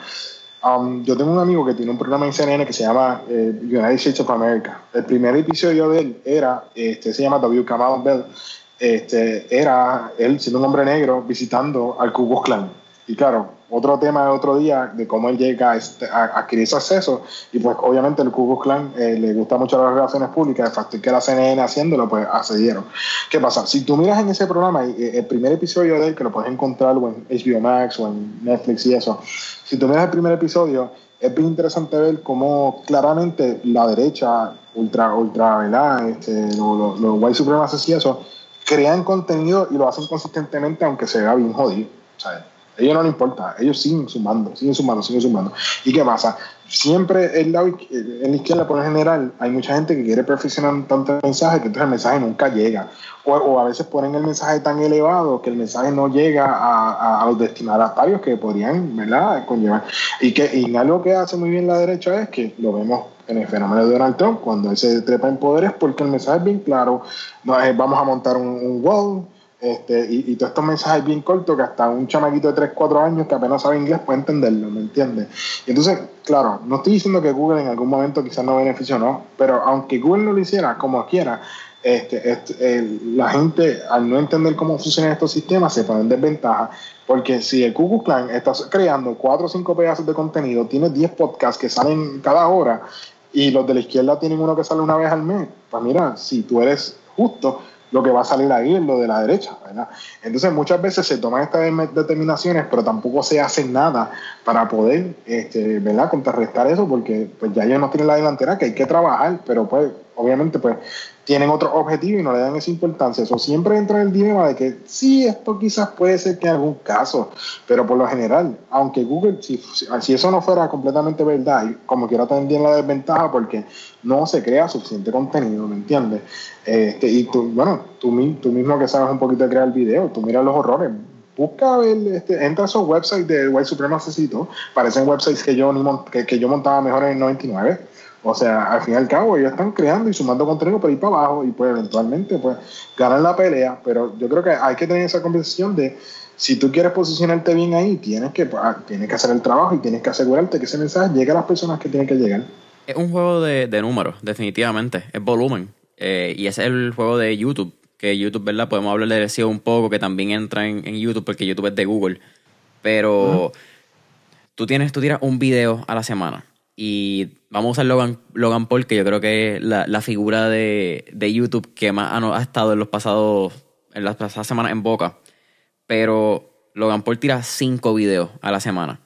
Um, yo tengo un amigo que tiene un programa en CNN que se llama eh, United States of America. El primer episodio de él era, este, se llama W. Kamau Bell, este, era él siendo un hombre negro visitando al Ku Klux Klan. Y claro, otro tema de otro día de cómo él llega a, este, adquirir ese acceso. Y pues obviamente el Ku Klan eh, le gusta mucho las relaciones públicas, el factor que la CNN haciéndolo, pues accedieron. ¿Qué pasa? Si tú miras en ese programa, eh, el primer episodio de él, que lo puedes encontrar o en HBO Max o en Netflix y eso, si tú miras el primer episodio, es bien interesante ver cómo claramente la derecha, ultra, ultra, ¿verdad? Este, los, los, white supremacists y eso, crean contenido y lo hacen consistentemente aunque se vea bien jodido. ¿sabes? A ellos no les importa, ellos siguen sumando, siguen sumando, siguen sumando. ¿Y qué pasa? Siempre en la izquierda, por lo general, hay mucha gente que quiere perfeccionar tanto el mensaje que entonces el mensaje nunca llega. O, a veces ponen el mensaje tan elevado que el mensaje no llega a, los destinatarios que podrían, ¿verdad?, conllevar. Y, que, y algo que hace muy bien la derecha es que lo vemos en el fenómeno de Donald Trump, cuando él se trepa en poderes, porque el mensaje es bien claro. No, vamos a montar un, un wall este, y, todos estos mensajes bien cortos que hasta un chamaquito de 3, 4 años que apenas sabe inglés puede entenderlo, ¿me entiendes? Entonces, claro, no estoy diciendo que Google en algún momento quizás no benefició, no, pero aunque Google no lo hiciera como quiera, este, este la gente al no entender cómo funcionan estos sistemas se pone en desventaja, porque si el Google Clan está creando 4 o 5 pedazos de contenido, tiene 10 podcasts que salen cada hora y los de la izquierda tienen uno que sale una vez al mes, pues mira, si tú eres justo, lo que va a salir ahí es lo de la derecha, ¿verdad? Entonces muchas veces se toman estas determinaciones, pero tampoco se hace nada para poder, este, ¿verdad? Contrarrestar eso, porque pues ya ellos no tienen la delantera, que hay que trabajar, pero pues obviamente pues tienen otro objetivo y no le dan esa importancia. Eso siempre entra en el dilema de que sí, esto quizás puede ser que en algún caso, pero por lo general, aunque Google, si, si eso no fuera completamente verdad, como quiera también la desventaja porque no se crea suficiente contenido, ¿me entiendes? Este, y tú, bueno, tú, tú mismo que sabes un poquito de crear video, tú miras los horrores, busca ver, este, entra a esos websites de White Supremacy, parecen websites que yo, que, que yo montaba mejor en el 99 o sea, al fin y al cabo, ellos están creando y sumando contenido por ir para abajo y pues eventualmente pues ganan la pelea, pero yo creo que hay que tener esa conversación de si tú quieres posicionarte bien ahí, tienes que, pues, tienes que hacer el trabajo y tienes que asegurarte que ese mensaje llegue a las personas que tienen que llegar. Es un juego de, números, definitivamente, es volumen. Eh, y ese es el juego de YouTube, que YouTube, ¿verdad? Podemos hablar de SEO un poco, que también entra en, YouTube, porque YouTube es de Google. Pero tú tienes, tú tiras un video a la semana y vamos a usar Logan, Logan Paul, que yo creo que es la, figura de, YouTube que más ha, estado en los pasados, en las pasadas semanas en boca. Pero Logan Paul tira cinco videos a la semana.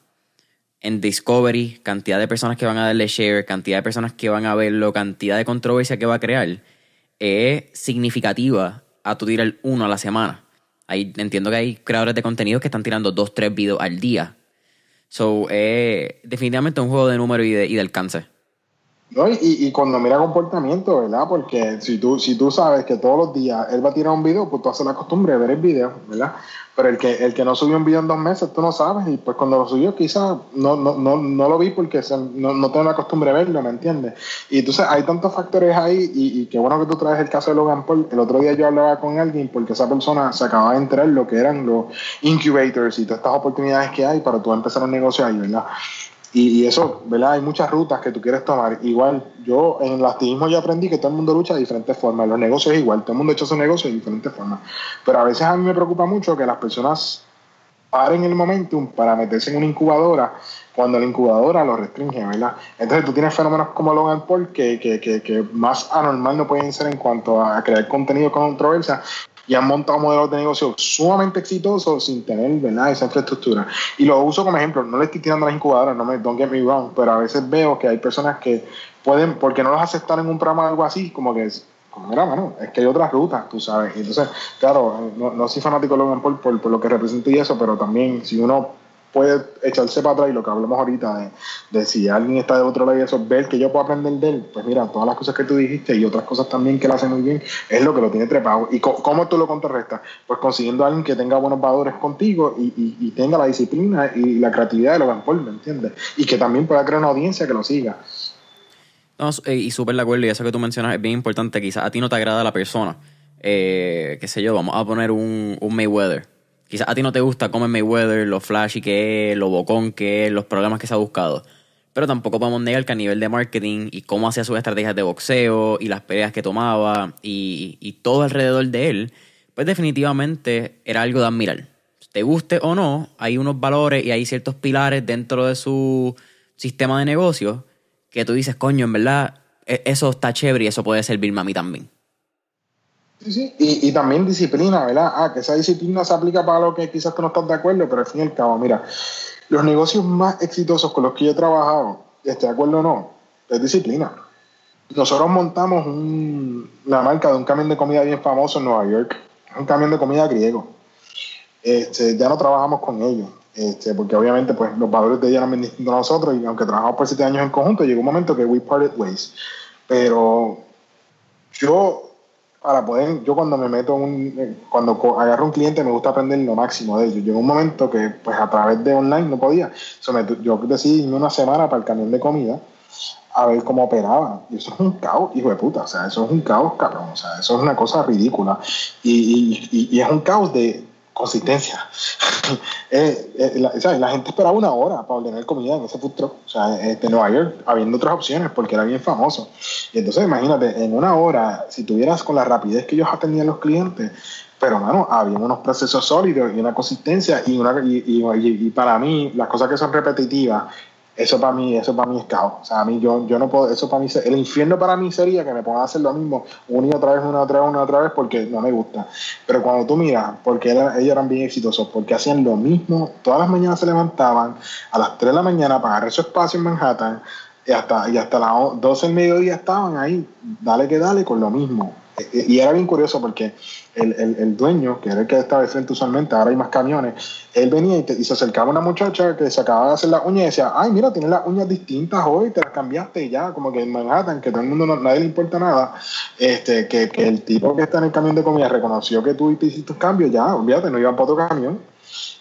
En Discovery, cantidad de personas que van a darle share, cantidad de personas que van a verlo, cantidad de controversia que va a crear, es significativa a tu tirar uno a la semana. Ahí entiendo que hay creadores de contenido que están tirando dos, tres videos al día So, eh, definitivamente un juego de número y de, y de alcance. No, y, y, cuando mira comportamiento, ¿verdad? Porque si tú, si tú sabes que todos los días él va a tirar un video, pues tú haces la costumbre de ver el video, ¿verdad? Pero el que, el que no subió un video en dos meses, tú no sabes, y pues cuando lo subió quizás no, no, no, no lo vi porque no, no tengo la costumbre de verlo, ¿me entiendes? Y entonces hay tantos factores ahí, y, y qué bueno que tú traes el caso de Logan Paul. El otro día yo hablaba con alguien porque esa persona se acaba de enterar lo que eran los incubators y todas estas oportunidades que hay para tú empezar un negocio ahí, ¿verdad? Y, eso, ¿verdad? Hay muchas rutas que tú quieres tomar. Igual, yo en el activismo ya aprendí que todo el mundo lucha de diferentes formas. Los negocios igual, todo el mundo echa su negocio de diferentes formas. Pero a veces a mí me preocupa mucho que las personas paren el momentum para meterse en una incubadora cuando la incubadora lo restringe, ¿verdad? Entonces tú tienes fenómenos como Logan Paul que, que, que, que más anormal no pueden ser en cuanto a crear contenido con controversia y han montado modelos de negocio sumamente exitosos sin tener ¿verdad? esa infraestructura. Y lo uso como ejemplo, no le estoy tirando a las incubadoras, no me, don't get me wrong, pero a veces veo que hay personas que pueden, porque no los aceptan en un programa o algo así, como que es, como mira, mano, es que hay otras rutas, tú sabes. Entonces, claro, no, no soy fanático de Logan Paul por, por lo que representa y eso, pero también si uno puede echarse para atrás y lo que hablamos ahorita de, si alguien está de otro lado y eso, ver que yo puedo aprender de él, pues mira, todas las cosas que tú dijiste y otras cosas también que él hace muy bien, es lo que lo tiene trepado. ¿Y cómo tú lo contrarrestas? Pues consiguiendo a alguien que tenga buenos valores contigo y, y, tenga la disciplina y la creatividad de Logan Paul, ¿me entiendes? Y que también pueda crear una audiencia que lo siga. No, eh, y súper de acuerdo, y eso que tú mencionas es bien importante. Quizás a ti no te agrada la persona. Eh, qué sé yo, vamos a poner un, un Mayweather Quizás a ti no te gusta es Mayweather, lo flashy que es, lo bocón que es, los problemas que se ha buscado. Pero tampoco podemos negar que a nivel de marketing y cómo hacía sus estrategias de boxeo y las peleas que tomaba y, todo alrededor de él, pues definitivamente era algo de admirar. Te guste o no, hay unos valores y hay ciertos pilares dentro de su sistema de negocio que tú dices, coño, en verdad, e-, eso está chévere y eso puede servirme a mí también. Y, también disciplina, ¿verdad? Ah, que esa disciplina se aplica para lo que quizás tú no estás de acuerdo, pero al fin y al cabo, mira, los negocios más exitosos con los que yo he trabajado, esté de acuerdo o no, es disciplina. Nosotros montamos un, la marca de un camión de comida bien famoso en Nueva York, un camión de comida griego. Este, ya no trabajamos con ellos, este, porque obviamente pues, los valores de ellos eran bien distintos a nosotros y aunque trabajamos por siete años en conjunto, llegó un momento que we parted ways. Pero yo para poder, yo cuando me meto, un, cuando agarro un cliente me gusta aprender lo máximo de ellos. Llegó un momento que pues a través de online no podía. yo decidí irme una semana para el camión de comida a ver cómo operaba. Y eso es un caos, hijo de puta. O sea, eso es un caos, cabrón. O sea, eso es una cosa ridícula. y, y es un caos de, consistencia. Eh, eh, la, gente esperaba una hora para ordenar comida en ese food truck, o sea, de Nueva York, habiendo otras opciones porque era bien famoso. Y entonces, imagínate, en una hora, si tuvieras con la rapidez que ellos atendían los clientes, pero, mano, había unos procesos sólidos y una consistencia y, una, y para mí, las cosas que son repetitivas eso para mí, eso para mí es caos. O sea, a mí yo, yo no puedo, eso para mí, el infierno para mí sería que me pongan a hacer lo mismo una y otra vez, una y otra vez, una y otra vez, porque no me gusta. Pero cuando tú miras, porque ellos eran bien exitosos, porque hacían lo mismo, todas las mañanas se levantaban a las 3 de la mañana para agarrar su espacio en Manhattan y hasta, y hasta las 12 del mediodía estaban ahí, dale que dale, con lo mismo. Y era bien curioso porque el, el, el, dueño, que era el que estaba de frente usualmente, ahora hay más camiones, él venía y, se acercaba a una muchacha que se acababa de hacer las uñas y decía, ay, mira, tienes las uñas distintas hoy, te las cambiaste y ya, como que en Manhattan, que todo el mundo, no, nadie le importa nada, este, que, que, el tipo que está en el camión de comida reconoció que tú hiciste un cambio, ya, olvídate, no iban para otro camión.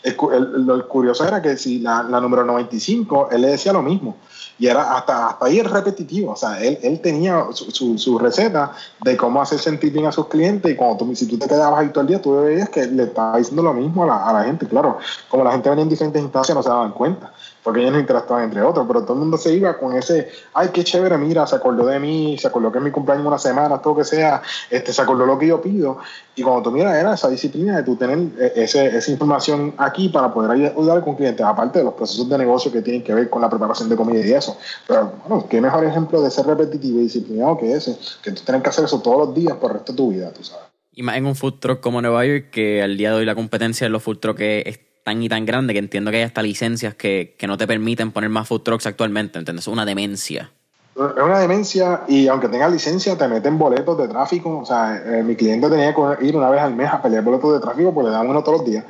El, lo curioso era que si la, la número 95, él le decía lo mismo y era hasta, hasta ahí repetitivo. O sea, él, él tenía su, su, receta de cómo hacer sentir bien a sus clientes y cuando tú, si tú te quedabas ahí todo el día, tú veías que le estaba diciendo lo mismo a la, a la gente. Claro, como la gente venía en diferentes instancias, no se daban cuenta porque ellos no interactuaban entre otros, pero todo el mundo se iba con ese, ay, qué chévere, mira, se acordó de mí, se acordó que es mi cumpleaños en una semana, todo que sea, este, se acordó lo que yo pido. Y cuando tú miras, era esa disciplina de tú tener eh, ese, esa información aquí para poder ayudar con clientes, aparte de los procesos de negocio que tienen que ver con la preparación de comida y eso. Pero, bueno, qué mejor ejemplo de ser repetitivo y disciplinado que ese, que tú tienes que hacer eso todos los días por el resto de tu vida, tú sabes. Y más en un food truck como Nueva York, que al día de hoy la competencia de los food trucks es tan y tan grande que entiendo que hay hasta licencias que, que no te permiten poner más food trucks actualmente, ¿entiendes? Es una demencia. Es una demencia y aunque tengas licencia te meten boletos de tráfico. O sea, eh, mi cliente tenía que ir una vez al mes a pelear boletos de tráfico porque le dan uno todos los días.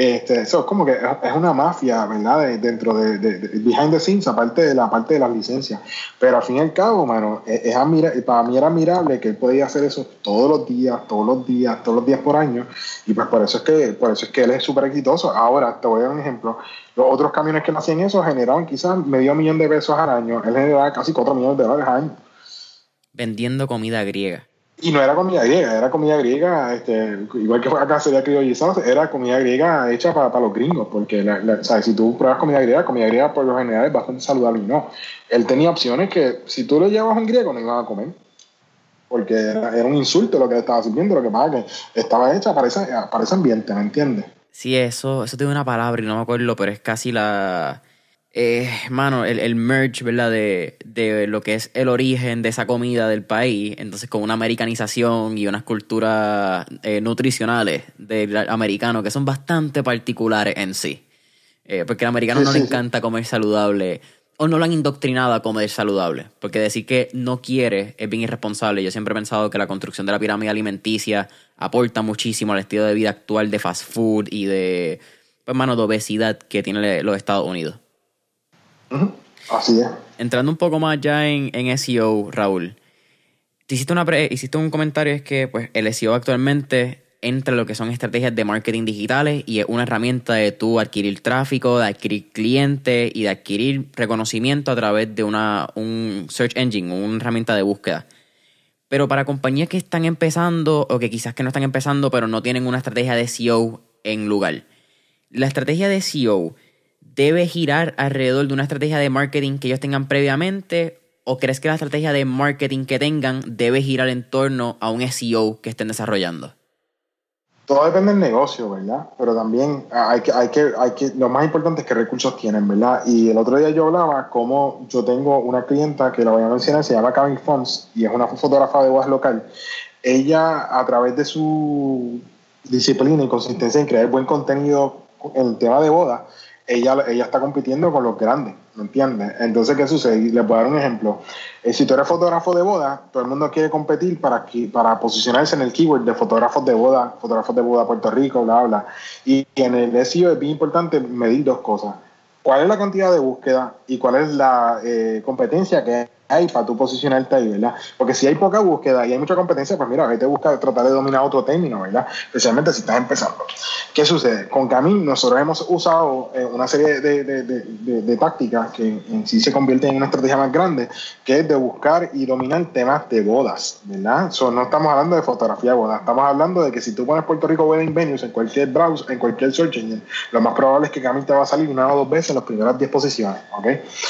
Este, eso es como que es una mafia, ¿verdad? dentro de, behind the scenes, aparte de la parte de las licencias. Pero al fin y al cabo, mano, es, es para mí era admirable que él podía hacer eso todos los días, todos los días, todos los días por año. Y pues por eso es que, por eso es que él es súper exitoso. Ahora, te voy a dar un ejemplo. Los otros camiones que no hacían eso generaban quizás medio millón de pesos al año. Él generaba casi cuatro millones de dólares al año. Vendiendo comida griega. Y no era comida griega, era comida griega, este, igual que acá sería criollizado, era comida griega hecha para, los gringos, porque si tú pruebas comida griega, comida griega por lo general es bastante saludable y no. Él tenía opciones que si tú lo llevas a un griego no iban a comer, porque era, un insulto lo que le estaba sirviendo, lo que pasa que estaba hecha para ese, para ese ambiente, ¿me entiendes? Sí, eso, eso tiene una palabra y no me acuerdo, pero es casi la. Eh, mano, el, el merge, ¿verdad? De, de lo que es el origen de esa comida del país. Entonces, con una americanización y unas culturas eh, nutricionales del americano que son bastante particulares en sí. Eh, porque al americano no le encanta comer saludable o no lo han indoctrinado a comer saludable. Porque decir que no quiere es bien irresponsable. Yo siempre he pensado que la construcción de la pirámide alimenticia aporta muchísimo al estilo de vida actual de fast food y de, pues, mano, de obesidad que tiene los Estados Unidos. Así es. Entrando un poco más ya en, en SEO, Raúl. Te hiciste, una hiciste un comentario, es que pues, el SEO actualmente entre lo que son estrategias de marketing digitales y es una herramienta de tú adquirir tráfico, de adquirir clientes y de adquirir reconocimiento a través de una, un search engine, una herramienta de búsqueda. Pero para compañías que están empezando o que quizás que no están empezando pero no tienen una estrategia de SEO en lugar, la estrategia de SEO debe girar alrededor de una estrategia de marketing que ellos tengan previamente o crees que la estrategia de marketing que tengan debe girar en torno a un SEO que estén desarrollando? todo depende del negocio, ¿verdad? Pero también hay que, hay que, hay que, lo más importante es qué recursos tienen, ¿verdad? Y el otro día yo hablaba como yo tengo una clienta que la voy a mencionar, se llama Karen Fons y es una fotógrafa de bodas local. Ella, a través de su disciplina y consistencia en crear buen contenido en el tema de boda, ella, ella está compitiendo con los grandes, ¿me entiendes? Entonces, ¿qué sucede? Les voy a dar un ejemplo. Eh, si tú eres fotógrafo de boda, todo el mundo quiere competir para, para posicionarse en el keyword de fotógrafos de boda, fotógrafos de boda Puerto Rico, bla, bla. Y, en el SEO es bien importante medir dos cosas. ¿Cuál es la cantidad de búsqueda y cuál es la eh, competencia que hay para tú posicionarte ahí, ¿verdad? Porque si hay poca búsqueda y hay mucha competencia, pues mira, ahí te busca tratar de dominar otro término, ¿verdad? Especialmente si estás empezando. ¿Qué sucede? Con Camil nosotros hemos usado eh, una serie de, de, de, de, tácticas que en sí se convierten en una estrategia más grande, que es de buscar y dominar temas de bodas, ¿verdad? no estamos hablando de fotografía de bodas, estamos hablando de que si tú pones Puerto Rico Wedding Venues en cualquier browser, en cualquier search engine, lo más probable es que Camil te va a salir una o dos veces en las primeras 10 posiciones, ¿ok?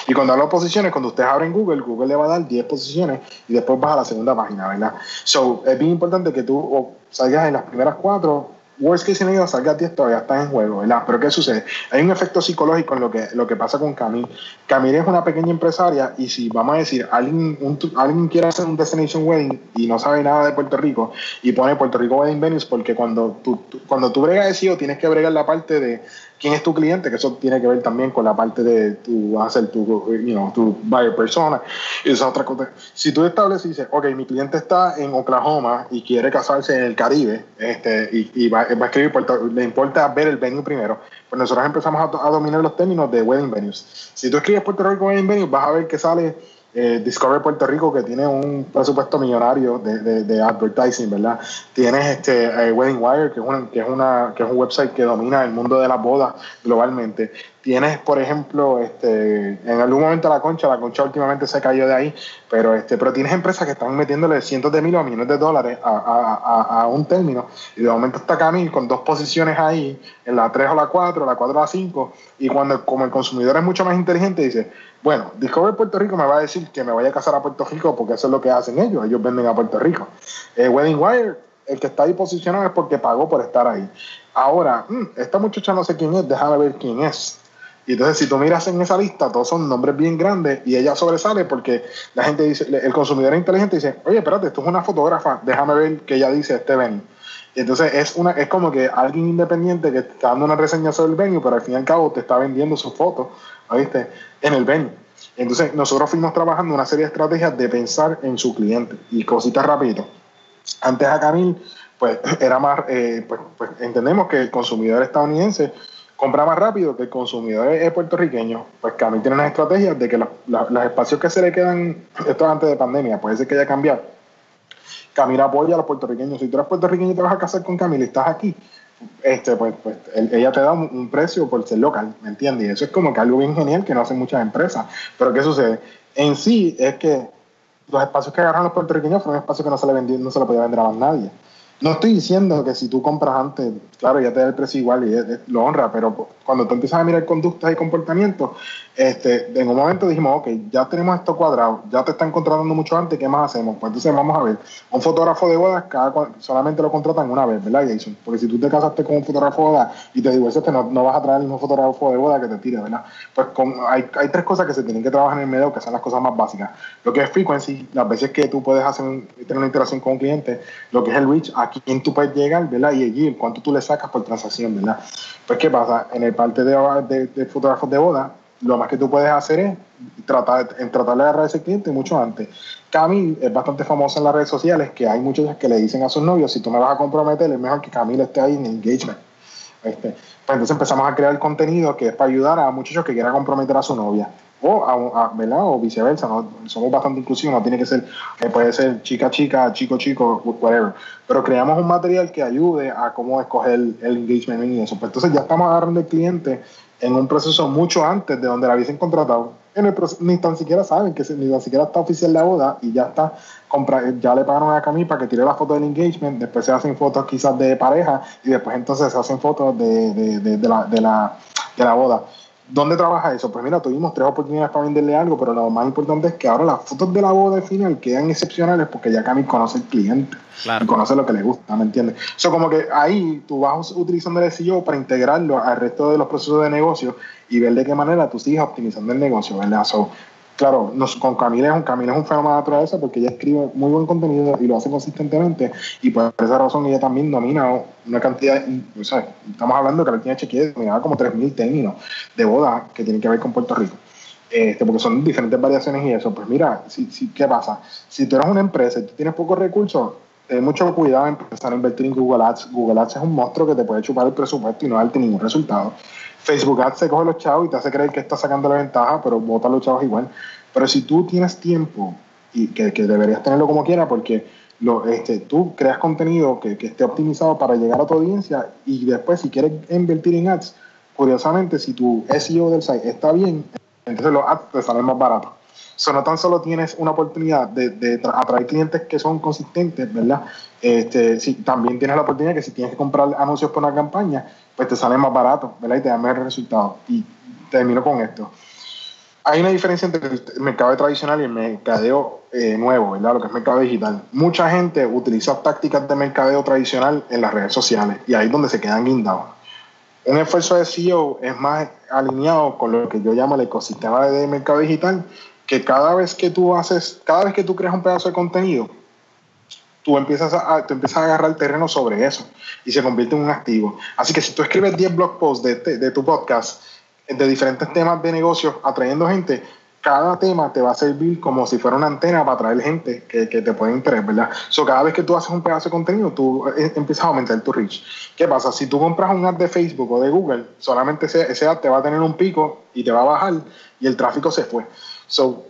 Y cuando hablo de posiciones, cuando ustedes abren Google, Google le va a dar 10 posiciones y después vas a la segunda página, ¿verdad? So, es bien importante que tú salgas en las primeras cuatro worst case scenario salga 10 todavía está en juego, ¿verdad? Pero ¿qué sucede? Hay un efecto psicológico en lo que, lo que pasa con Camille. Camille es una pequeña empresaria y si vamos a decir, alguien, alguien quiere hacer un destination wedding y no sabe nada de Puerto Rico y pone Puerto Rico Wedding Venues porque cuando tú, cuando tú bregas SEO tienes que bregar la parte de quién es tu cliente, que eso tiene que ver también con la parte de tu, a ser tu, you know, tu buyer persona esa otra cosa. Si tú estableces y dices, ok, mi cliente está en Oklahoma y quiere casarse en el Caribe este, y, va va a escribir Puerto, le importa ver el venue primero, pues nosotros empezamos a, dominar los términos de wedding venues. Si tú escribes Puerto Rico wedding venues, vas a ver que sale eh, Discover Puerto Rico, que tiene un presupuesto millonario de, de, advertising, ¿verdad? Tienes este eh, Wedding Wire, que es, una, que, es una, que es un website que domina el mundo de las bodas globalmente. Tienes, por ejemplo, este, en algún momento la concha, la concha últimamente se cayó de ahí, pero, este, pero tienes empresas que están metiéndole cientos de miles o millones de dólares a, un término, y de momento está Camil con dos posiciones ahí, en la 3 o la 4, la 4 o la 5, y cuando como el consumidor es mucho más inteligente, dice, bueno, Discover Puerto Rico me va a decir que me vaya a casar a Puerto Rico porque eso es lo que hacen ellos, ellos venden a Puerto Rico. Eh, Wedding Wire, el que está ahí posicionado es porque pagó por estar ahí. Ahora, mm, esta muchacha no sé quién es, déjame ver quién es. Y entonces, si tú miras en esa lista, todos son nombres bien grandes y ella sobresale porque la gente dice, el consumidor inteligente dice, oye, espérate, esto es una fotógrafa, déjame ver qué ella dice este venue. Y entonces es, una, es como que alguien independiente que está dando una reseña sobre el venue, pero al fin y al cabo te está vendiendo su foto ¿oíste? En el venue. Entonces, nosotros fuimos trabajando una serie de estrategias de pensar en su cliente. Y cositas rapidito. Antes a Camil, pues era más, eh, pues, pues, entendemos que el consumidor estadounidense compra más rápido que el consumidor puertorriqueño. Pues Camil tiene unas estrategias de que los espacios que se le quedan, esto es antes de pandemia, puede ser que haya cambiado. Camil apoya a los puertorriqueños. Si tú eres puertorriqueño y te vas a casar con Camil y estás aquí, este, pues, pues ella te da un, precio por ser local, ¿me entiendes? Y eso es como que algo bien genial que no hacen muchas empresas. Pero ¿qué sucede? En sí es que los espacios que agarran los puertorriqueños fueron espacios que no se le vendían, no se le podía vender a más nadie. No estoy diciendo que si tú compras antes, claro, ya te da el precio igual y lo honra, pero cuando tú empiezas a mirar conductas y comportamientos, este, en un momento dijimos, ok, ya tenemos esto cuadrado, ya te están contratando mucho antes, ¿qué más hacemos? Pues entonces vamos a ver, un fotógrafo de bodas cada, solamente lo contratan una vez, ¿verdad, Jason? Porque si tú te casaste con un fotógrafo de bodas y te divorciaste, no, no vas a traer mismo fotógrafo de boda que te tire, ¿verdad? Pues con, hay, hay tres cosas que se tienen que trabajar en el medio, que son las cosas más básicas. Lo que es frequency, las veces que tú puedes hacer tener una interacción con un cliente, lo que es el reach, a quién tú puedes llegar, ¿verdad? Y allí, cuánto tú le sacas por transacción, ¿verdad? Pues, ¿qué pasa? En el parte de, fotógrafos de boda, lo más que tú puedes hacer es tratar, en tratar de agarrar ese cliente mucho antes. Camille es bastante famosa en las redes sociales que hay muchos que le dicen a sus novios, si tú me vas a comprometer, es mejor que Camille esté ahí en engagement. Este, pues entonces empezamos a crear contenido que es para ayudar a muchachos que quieran comprometer a su novia. O, a, o viceversa, ¿no? somos bastante inclusivos, no tiene que ser, que puede ser chica, chica, chico, chico, whatever. Pero creamos un material que ayude a cómo escoger el, engagement y eso. Pues entonces ya estamos agarrando el cliente en un proceso mucho antes de donde la hubiesen contratado. En el ni tan siquiera saben que ni tan siquiera está oficial la boda y ya está ya le pagaron a Camille para que tire la foto del engagement, después se hacen fotos quizás de pareja y después entonces se hacen fotos de, de, de, de, la, de la boda. ¿Dónde trabaja eso? Pues mira, tuvimos tres oportunidades para venderle algo, pero lo más importante es que ahora las fotos de la boda final quedan excepcionales porque ya Cami conoce el cliente y conoce lo que le gusta, ¿me entiendes? O como que ahí tú vas utilizando el SEO para integrarlo al resto de los procesos de negocio y ver de qué manera tú sigues optimizando el negocio, ¿verdad? So, claro, con Camila es un Camila es un fenómeno de naturaleza porque ella escribe muy buen contenido y lo hace consistentemente y por esa razón ella también domina una cantidad, o sea, estamos hablando que la tiene chequeada dominaba como 3.000 términos de boda que tienen que ver con Puerto Rico. Este, porque son diferentes variaciones y eso. Pues mira, si, si, ¿qué pasa? Si tú eres una empresa y tú tienes pocos recursos, ten mucho cuidado en empezar a invertir en Google Ads. Google Ads es un monstruo que te puede chupar el presupuesto y no darte ningún resultado. Facebook Ads se coge los chavos y te hace creer que está sacando la ventaja, pero bota los chavos igual. Pero si tú tienes tiempo, y que, deberías tenerlo como quiera, porque lo, este, tú creas contenido que, esté optimizado para llegar a tu audiencia y después si quieres invertir en ads, curiosamente, si tu SEO del site está bien, entonces los ads te salen más baratos. So, no tan solo tienes una oportunidad de, atraer clientes que son consistentes, ¿verdad? Este, también tienes la oportunidad que si tienes que comprar anuncios por una campaña, pues te sale más barato, ¿verdad? Y te da mejores resultados. Y termino con esto. Hay una diferencia entre el mercado tradicional y el mercadeo eh, nuevo, ¿verdad? Lo que es mercado digital. Mucha gente utiliza tácticas de mercadeo tradicional en las redes sociales y ahí es donde se quedan guindados. Un esfuerzo de SEO es más alineado con lo que yo llamo el ecosistema de mercado digital, que cada vez que tú haces, cada vez que tú creas un pedazo de contenido, tú empiezas a, tú empiezas a agarrar terreno sobre eso y se convierte en un activo. Así que si tú escribes 10 blog posts de, de tu podcast de diferentes temas de negocios atrayendo gente, cada tema te va a servir como si fuera una antena para atraer gente que, que te puede interesar, ¿verdad? So, cada vez que tú haces un pedazo de contenido, tú eh, empiezas a aumentar tu reach. ¿Qué pasa? Si tú compras un ad de Facebook o de Google, solamente ese, ese ad te va a tener un pico y te va a bajar y el tráfico se fue. So,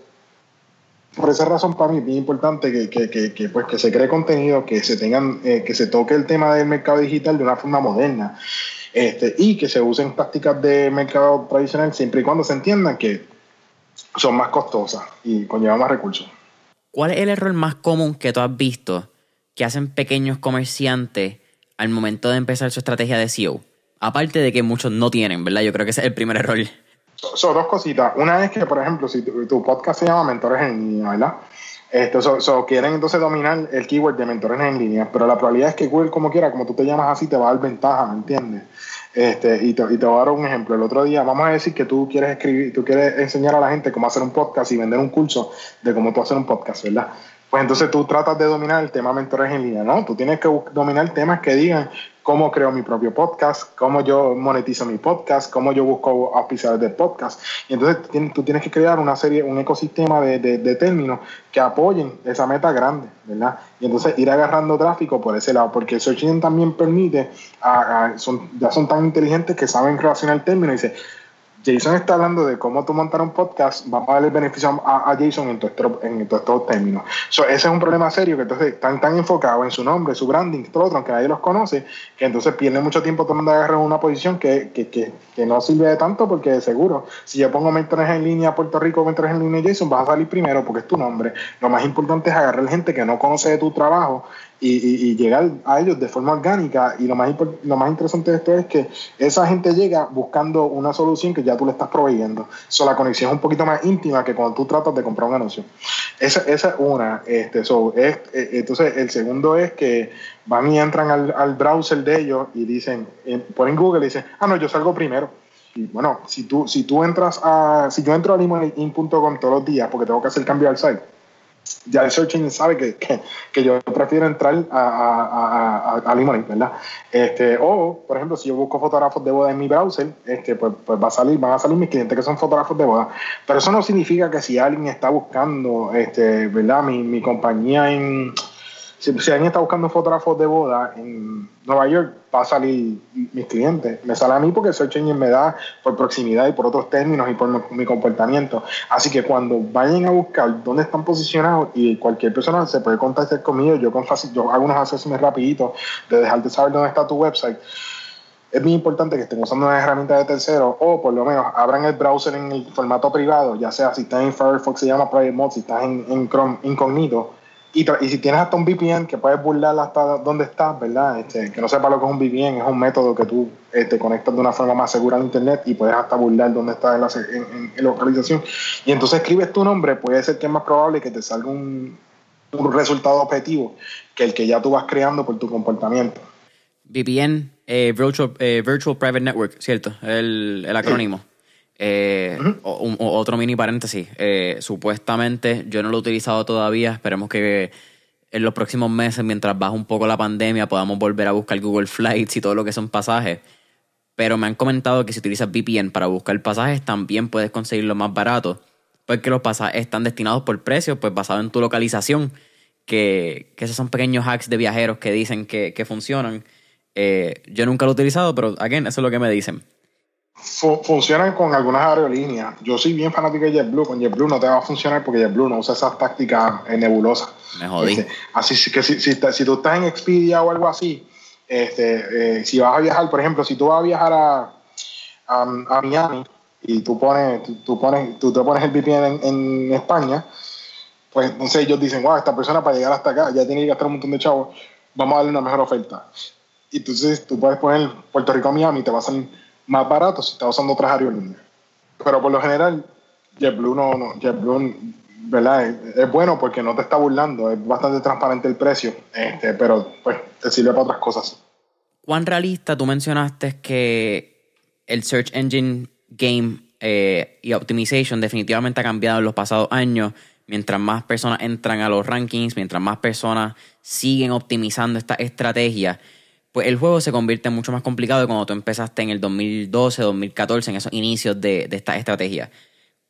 por esa razón para mí es bien importante que, que, que, pues, que se cree contenido, que se tengan, eh, que se toque el tema del mercado digital de una forma moderna este, y que se usen prácticas de mercado tradicional siempre y cuando se entiendan que son más costosas y conllevan más recursos. ¿Cuál es el error más común que tú has visto que hacen pequeños comerciantes al momento de empezar su estrategia de SEO? Aparte de que muchos no tienen, ¿verdad? Yo creo que ese es el primer error. Son dos cositas. Una es que, por ejemplo, si tu, podcast se llama Mentores en línea, ¿verdad? Esto, quieren entonces dominar el keyword de mentores en línea, pero la probabilidad es que Google, como quiera, como tú te llamas así, te va a dar ventaja, ¿me entiendes? Este, y, te, y te voy a dar un ejemplo. El otro día, vamos a decir que tú quieres escribir, tú quieres enseñar a la gente cómo hacer un podcast y vender un curso de cómo tú hacer un podcast, ¿verdad? Pues entonces tú tratas de dominar el tema mentores en línea, ¿no? Tú tienes que dominar temas que digan cómo creo mi propio podcast, cómo yo monetizo mi podcast, cómo yo busco auspiciadores de podcast. Y entonces tú tienes que crear una serie, un ecosistema de, de, términos que apoyen esa meta grande, ¿verdad? Y entonces ir agarrando tráfico por ese lado, porque Search Engine también permite, son, ya son tan inteligentes que saben relacionar el término y dice, Jason está hablando de cómo tú montar un podcast, vamos a darle beneficio a, Jason en, todos en estos términos. ese es un problema serio que entonces están tan enfocados en su nombre, su branding, todo otro, aunque nadie los conoce, que entonces pierden mucho tiempo tomando agarrar una posición que, que, que, que, no sirve de tanto porque de seguro, si yo pongo mentores en línea Puerto Rico, mentores en línea Jason, vas a salir primero porque es tu nombre. Lo más importante es agarrar gente que no conoce de tu trabajo y, llegar a ellos de forma orgánica. Y lo más, lo más interesante de esto es que esa gente llega buscando una solución que ya tú le estás proveyendo. So, la conexión es un poquito más íntima que cuando tú tratas de comprar un anuncio. Esa, esa es una. Este, so, es, eh, entonces, el segundo es que van y entran al, al browser de ellos y dicen, eh, ponen Google y dicen, ah, no, yo salgo primero. Y bueno, si tú, si tú entras a, si yo entro a limonin.com todos los días porque tengo que hacer cambio al site, ya el search engine sabe que, que, yo prefiero entrar a, a, a, a ¿verdad? Este, o, por ejemplo, si yo busco fotógrafos de boda en mi browser, este, pues, pues va a salir, van a salir mis clientes que son fotógrafos de boda. Pero eso no significa que si alguien está buscando, este, ¿verdad? Mi, mi compañía en si, alguien está buscando fotógrafos de boda en Nueva York, va a salir mis clientes. Me sale a mí porque search engine me da por proximidad y por otros términos y por mi, comportamiento. Así que cuando vayan a buscar dónde están posicionados y cualquier persona se puede contactar conmigo, yo, con fácil, yo hago unos asesores rapiditos de dejarte saber dónde está tu website. Es muy importante que estén usando una herramienta de tercero o por lo menos abran el browser en el formato privado, ya sea si estás en Firefox se llama Private Mode, si estás en, en Chrome incógnito y, si tienes hasta un VPN que puedes burlar hasta donde estás, ¿verdad? Este, que no sepa lo que es un VPN, es un método que tú te este, conectas de una forma más segura al Internet y puedes hasta burlar dónde estás en la localización. Y entonces escribes tu nombre, puede ser que es más probable que te salga un, un resultado objetivo que el que ya tú vas creando por tu comportamiento. VPN, eh, Virtual, eh, Virtual Private Network, ¿cierto? El, el acrónimo. Eh, otro mini paréntesis. Eh, supuestamente yo no lo he utilizado todavía. Esperemos que en los próximos meses, mientras baja un poco la pandemia, podamos volver a buscar Google Flights y todo lo que son pasajes. Pero me han comentado que si utilizas VPN para buscar pasajes, también puedes conseguirlo más barato. Porque los pasajes están destinados por precio, pues basado en tu localización. Que, esos son pequeños hacks de viajeros que dicen que, funcionan. Eh, yo nunca lo he utilizado, pero again, eso es lo que me dicen funcionan con algunas aerolíneas. Yo soy bien fanático de JetBlue. Con JetBlue no te va a funcionar porque JetBlue no usa esas tácticas nebulosas. Me jodí. Este, así que si, si, si, tú estás en Expedia o algo así, este, eh, si vas a viajar, por ejemplo, si tú vas a viajar a, a, Miami y tú pones, tú, pones, tú te pones el VPN en, en, España, pues entonces ellos dicen, wow, esta persona para llegar hasta acá ya tiene que gastar un montón de chavos, vamos a darle una mejor oferta. Y entonces tú puedes poner Puerto Rico a Miami y te va a salir más barato si está usando otras aerolíneas. Pero por lo general, JetBlue no, no JetBlue, ¿verdad? Es, bueno porque no te está burlando, es bastante transparente el precio, este, pero pues te sirve para otras cosas. ¿Cuán realista tú mencionaste que el Search Engine Game eh, y Optimization definitivamente ha cambiado en los pasados años? Mientras más personas entran a los rankings, mientras más personas siguen optimizando esta estrategia, pues el juego se convierte mucho más complicado cuando tú empezaste en el 2012, 2014, en esos inicios de, esta estrategia.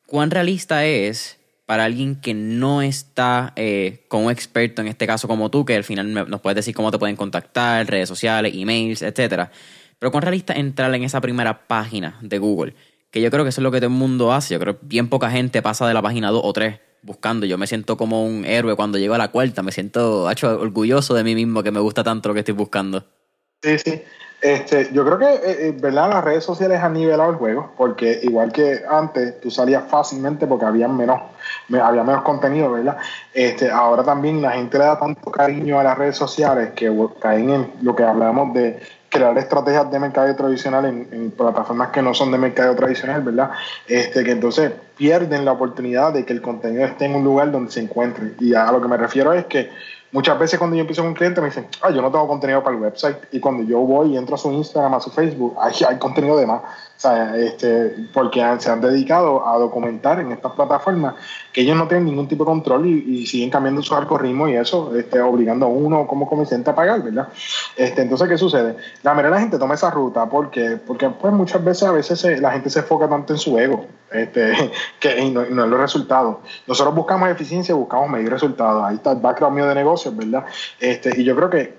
¿Cuán realista es para alguien que no está eh, con un experto, en este caso como tú, que al final nos puedes decir cómo te pueden contactar, redes sociales, emails, etcétera? Pero cuán realista entrar en esa primera página de Google, que yo creo que eso es lo que todo el mundo hace. Yo creo que bien poca gente pasa de la página 2 o 3 buscando. Yo me siento como un héroe cuando llego a la cuarta, me siento hecho, orgulloso de mí mismo que me gusta tanto lo que estoy buscando. Sí, sí. Este, yo creo que, eh, eh, ¿verdad? Las redes sociales han nivelado el juego, porque igual que antes, tú salías fácilmente porque había menos, había menos contenido, ¿verdad? Este, ahora también la gente le da tanto cariño a las redes sociales que caen en lo que hablamos de crear estrategias de mercado tradicional en, plataformas que no son de mercado tradicional, ¿verdad? Este, que entonces pierden la oportunidad de que el contenido esté en un lugar donde se encuentre. Y a lo que me refiero es que Muchas veces cuando yo empiezo con un cliente me dicen, ah, yo no tengo contenido para el website. Y cuando yo voy y entro a su Instagram, a su Facebook, hay, hay contenido de más. Sea, este, porque se han dedicado a documentar en estas plataformas que ellos no tienen ningún tipo de control y, siguen cambiando su algoritmo y eso, este, obligando a uno como comerciante a pagar, ¿verdad? Este, entonces, ¿qué sucede? La mayoría de la gente toma esa ruta porque, porque pues, muchas veces a veces la gente se enfoca tanto en su ego este, que, y no, en los resultados. Nosotros buscamos eficiencia, buscamos medir resultados. Ahí está el background mío de negocios, ¿verdad? Este, y yo creo que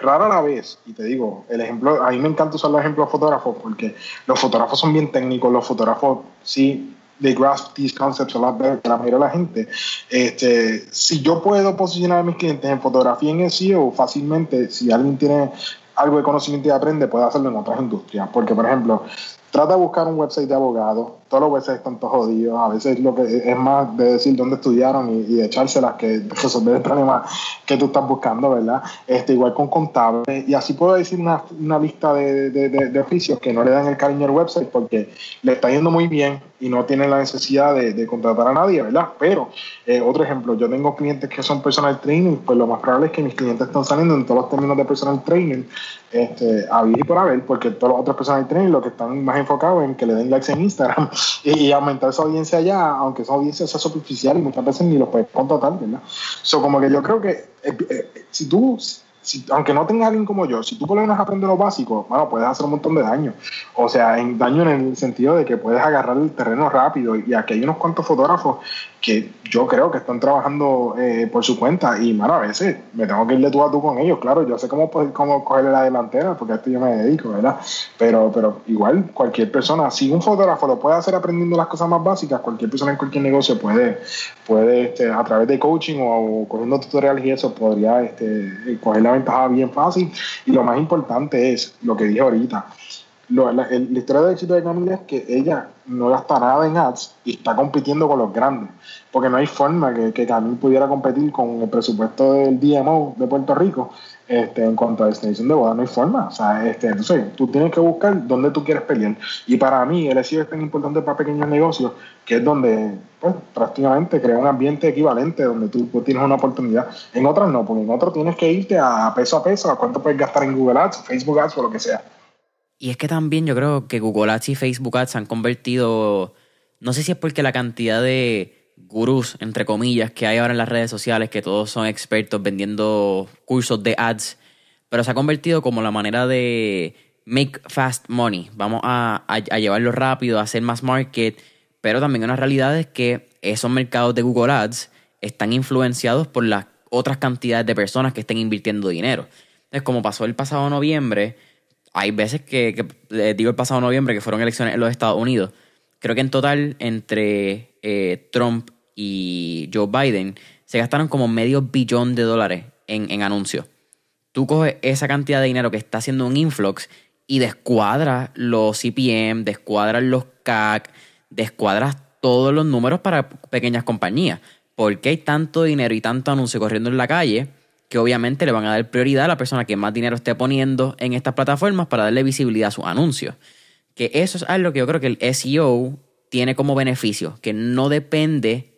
rara la vez, y te digo, el ejemplo, a mí me encanta usar los ejemplos de fotógrafos porque los fotógrafos son bien técnicos, los fotógrafos sí, they grasp these concepts a lot better que la mayoría de la gente. Este, si yo puedo posicionar a mis clientes en fotografía en SEO fácilmente, si alguien tiene algo de conocimiento y aprende, puede hacerlo en otras industrias. Porque, por ejemplo, trata de buscar un website de abogado. Todos los websites están todos jodidos. A veces lo que es más de decir dónde estudiaron y, y echárselas que resolver el problema que tú estás buscando, ¿verdad? Este, igual con contable. Y así puedo decir una, una lista de, de, oficios que no le dan el cariño al website porque le está yendo muy bien y no tienen la necesidad de, contratar a nadie, ¿verdad? Pero, eh, otro ejemplo, yo tengo clientes que son personal training, pues lo más probable es que mis clientes están saliendo en todos los términos de personal training este, a y por haber, porque todos los otros personal training lo que están más enfocados en que le den likes en Instagram y, aumentar esa audiencia allá, aunque esa audiencia sea superficial y muchas veces ni lo puedes contratar, ¿verdad? So, como que yo creo que eh, eh, si tú aunque no tengas alguien como yo, si tú por lo menos aprendes lo básico, bueno, puedes hacer un montón de daño. O sea, en daño en el sentido de que puedes agarrar el terreno rápido. Y aquí hay unos cuantos fotógrafos que yo creo que están trabajando eh, por su cuenta. Y, bueno, a veces me tengo que ir de tú a tú con ellos, claro, yo sé cómo, cómo cogerle la delantera porque a esto yo me dedico, ¿verdad? Pero, pero igual cualquier persona, si un fotógrafo lo puede hacer aprendiendo las cosas más básicas, cualquier persona en cualquier negocio puede, puede este, a través de coaching o, cogiendo tutoriales y eso, podría este, coger la ventaja bien fácil. Y lo más importante es lo que dije ahorita, la, historia de éxito de Camila es que ella no gasta nada en ads y está compitiendo con los grandes. Porque no hay forma que, que pudiera competir con el presupuesto del DMO de Puerto Rico este, en cuanto a destinación de boda. No hay forma. O sea, este, entonces tú tienes que buscar dónde tú quieres pelear. Y para mí el SEO es tan importante para pequeños negocios que es donde pues, prácticamente crea un ambiente equivalente donde tú, tienes una oportunidad. En otras no, porque en otros tienes que irte a peso a peso a cuánto puedes gastar en Google Ads, Facebook Ads o lo que sea. Y es que también yo creo que Google Ads y Facebook Ads se han convertido, no sé si es porque la cantidad de gurús, entre comillas, que hay ahora en las redes sociales, que todos son expertos vendiendo cursos de ads, pero se ha convertido como la manera de make fast money. Vamos a, llevarlo rápido, a hacer más market, pero también una realidad es que esos mercados de Google Ads están influenciados por las otras cantidades de personas que estén invirtiendo dinero. Entonces, como pasó el pasado noviembre, hay veces que, digo el pasado noviembre, que fueron elecciones en los Estados Unidos. Creo que en total, entre eh, Trump y Joe Biden, se gastaron como medio billón de dólares en, anuncios. Tú coges esa cantidad de dinero que está haciendo un influx y descuadras los CPM, descuadras los CAC, descuadras todos los números para pequeñas compañías. ¿Por qué hay tanto dinero y tanto anuncio corriendo en la calle? Que obviamente le van a dar prioridad a la persona que más dinero esté poniendo en estas plataformas para darle visibilidad a sus anuncios. Que eso es algo que yo creo que el SEO tiene como beneficio, que no depende,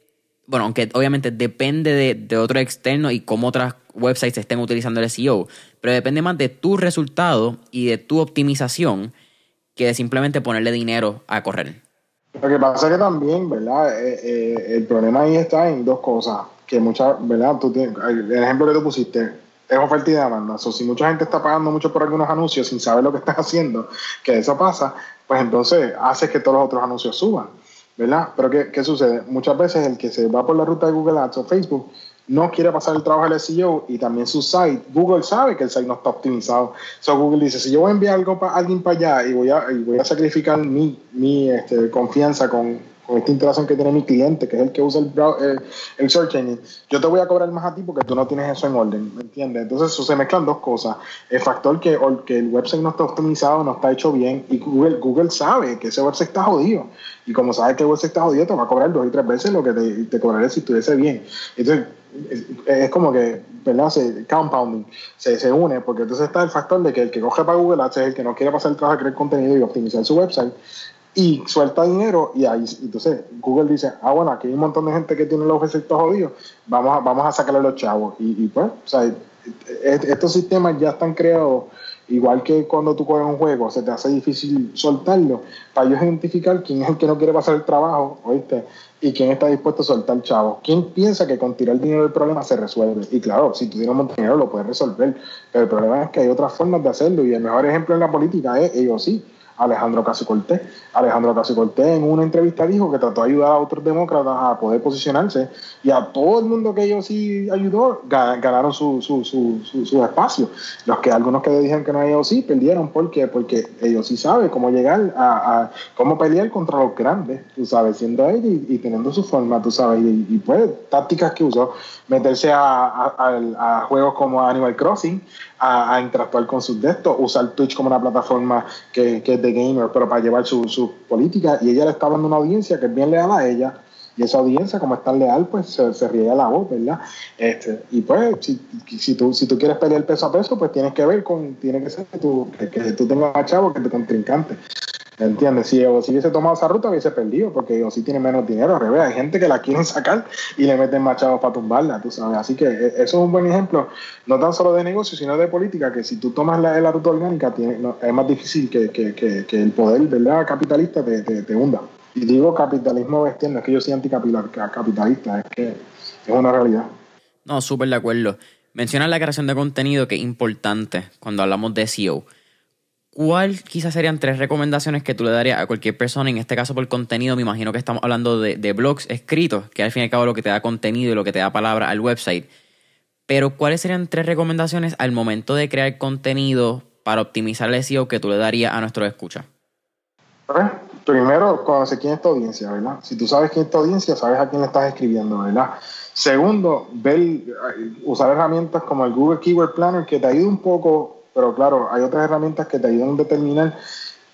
bueno, aunque obviamente depende de, otro externo y cómo otras websites estén utilizando el SEO, pero depende más de tu resultado y de tu optimización que de simplemente ponerle dinero a correr. Lo que pasa es que también, ¿verdad? Eh, eh, el problema ahí está en dos cosas que muchas, ¿verdad? Tú tienes, el ejemplo que tú pusiste es oferta y demanda. O si mucha gente está pagando mucho por algunos anuncios sin saber lo que están haciendo, que eso pasa, pues entonces hace que todos los otros anuncios suban, ¿verdad? Pero ¿qué, qué sucede? Muchas veces el que se va por la ruta de Google Ads o Facebook no quiere pasar el trabajo al SEO y también su site. Google sabe que el site no está optimizado. So Google dice, si yo voy a enviar algo para alguien para allá y voy a, sacrificar mi, mi este, confianza con con esta interacción que tiene mi cliente, que es el que usa el, el, search engine, yo te voy a cobrar más a ti porque tú no tienes eso en orden, ¿me entiendes? Entonces eso se mezclan dos cosas. El factor que, que el website no está optimizado, no está hecho bien, y Google, Google sabe que ese website está jodido. Y como sabe que el website está jodido, te va a cobrar dos y tres veces lo que te, te cobraría si estuviese bien. Entonces, es, como que, ¿verdad? Se, compounding, se, se une, porque entonces está el factor de que el que coge para Google Ads es el que no quiere pasar el trabajo de crear contenido y optimizar su website y suelta dinero y ahí entonces Google dice, ah bueno, aquí hay un montón de gente que tiene los efectos jodidos, vamos a, vamos a sacarle a los chavos. Y, pues, o sea, estos sistemas ya están creados, igual que cuando tú coges un juego, se te hace difícil soltarlo, para ellos identificar quién es el que no quiere pasar el trabajo, ¿oíste? Y quién está dispuesto a soltar chavos. ¿Quién piensa que con tirar dinero del problema se resuelve? Y claro, si tú tienes un dinero lo puedes resolver, pero el problema es que hay otras formas de hacerlo y el mejor ejemplo en la política es ellos sí Alejandro Casio Cortés. Alejandro Casio Cortés en una entrevista dijo que trató de ayudar a otros demócratas a poder posicionarse y a todo el mundo que ellos sí ayudó ganaron su, su, su, su, espacio. Los que algunos que dijeron que no ellos sí perdieron. ¿Por qué? Porque ellos sí saben cómo llegar a, cómo pelear contra los grandes, tú sabes, siendo ellos y, teniendo su forma, tú sabes, y, pues tácticas que usó, meterse a, a juegos como Animal Crossing, a, interactuar con sus de usar Twitch como una plataforma que, que, de gamer, pero para llevar su, su política. Y ella le está dando una audiencia que es bien leal a ella. Y esa audiencia, como es tan leal, pues se, se riega la voz, ¿verdad? Este, y pues, si, si, tú, si tú quieres pelear peso a peso, pues tienes que ver con, tiene que ser que tú, que, que tú tengas más chavo que tu contrincante. ¿Entiendes? Si si hubiese tomado esa ruta, hubiese perdido, porque si tiene menos dinero, al revés. Hay gente que la quieren sacar y le meten machados para tumbarla, tú sabes. Así que e, eso es un buen ejemplo, no tan solo de negocio, sino de política, que si tú tomas la, la ruta orgánica, tiene, es más difícil que, que, que, que, el poder ¿verdad? capitalista te, te, te, hunda. Y digo capitalismo bestial, no es que yo sea anticapitalista, es que es una realidad. No, súper de acuerdo. Mencionas la creación de contenido, que es importante cuando hablamos de SEO ¿Cuál quizás serían tres recomendaciones que tú le darías a cualquier persona, en este caso por contenido? Me imagino que estamos hablando de, blogs escritos, que al fin y al cabo lo que te da contenido y lo que te da palabra al website. Pero ¿cuáles serían tres recomendaciones al momento de crear contenido para optimizar el SEO que tú le darías a nuestros escuchas? Primero, conocer quién es tu audiencia, ¿verdad? Si tú sabes quién es tu audiencia, sabes a quién le estás escribiendo, ¿verdad? Segundo, ver, usar herramientas como el Google Keyword Planner que te ayude un poco pero claro, hay otras herramientas que te ayudan a determinar,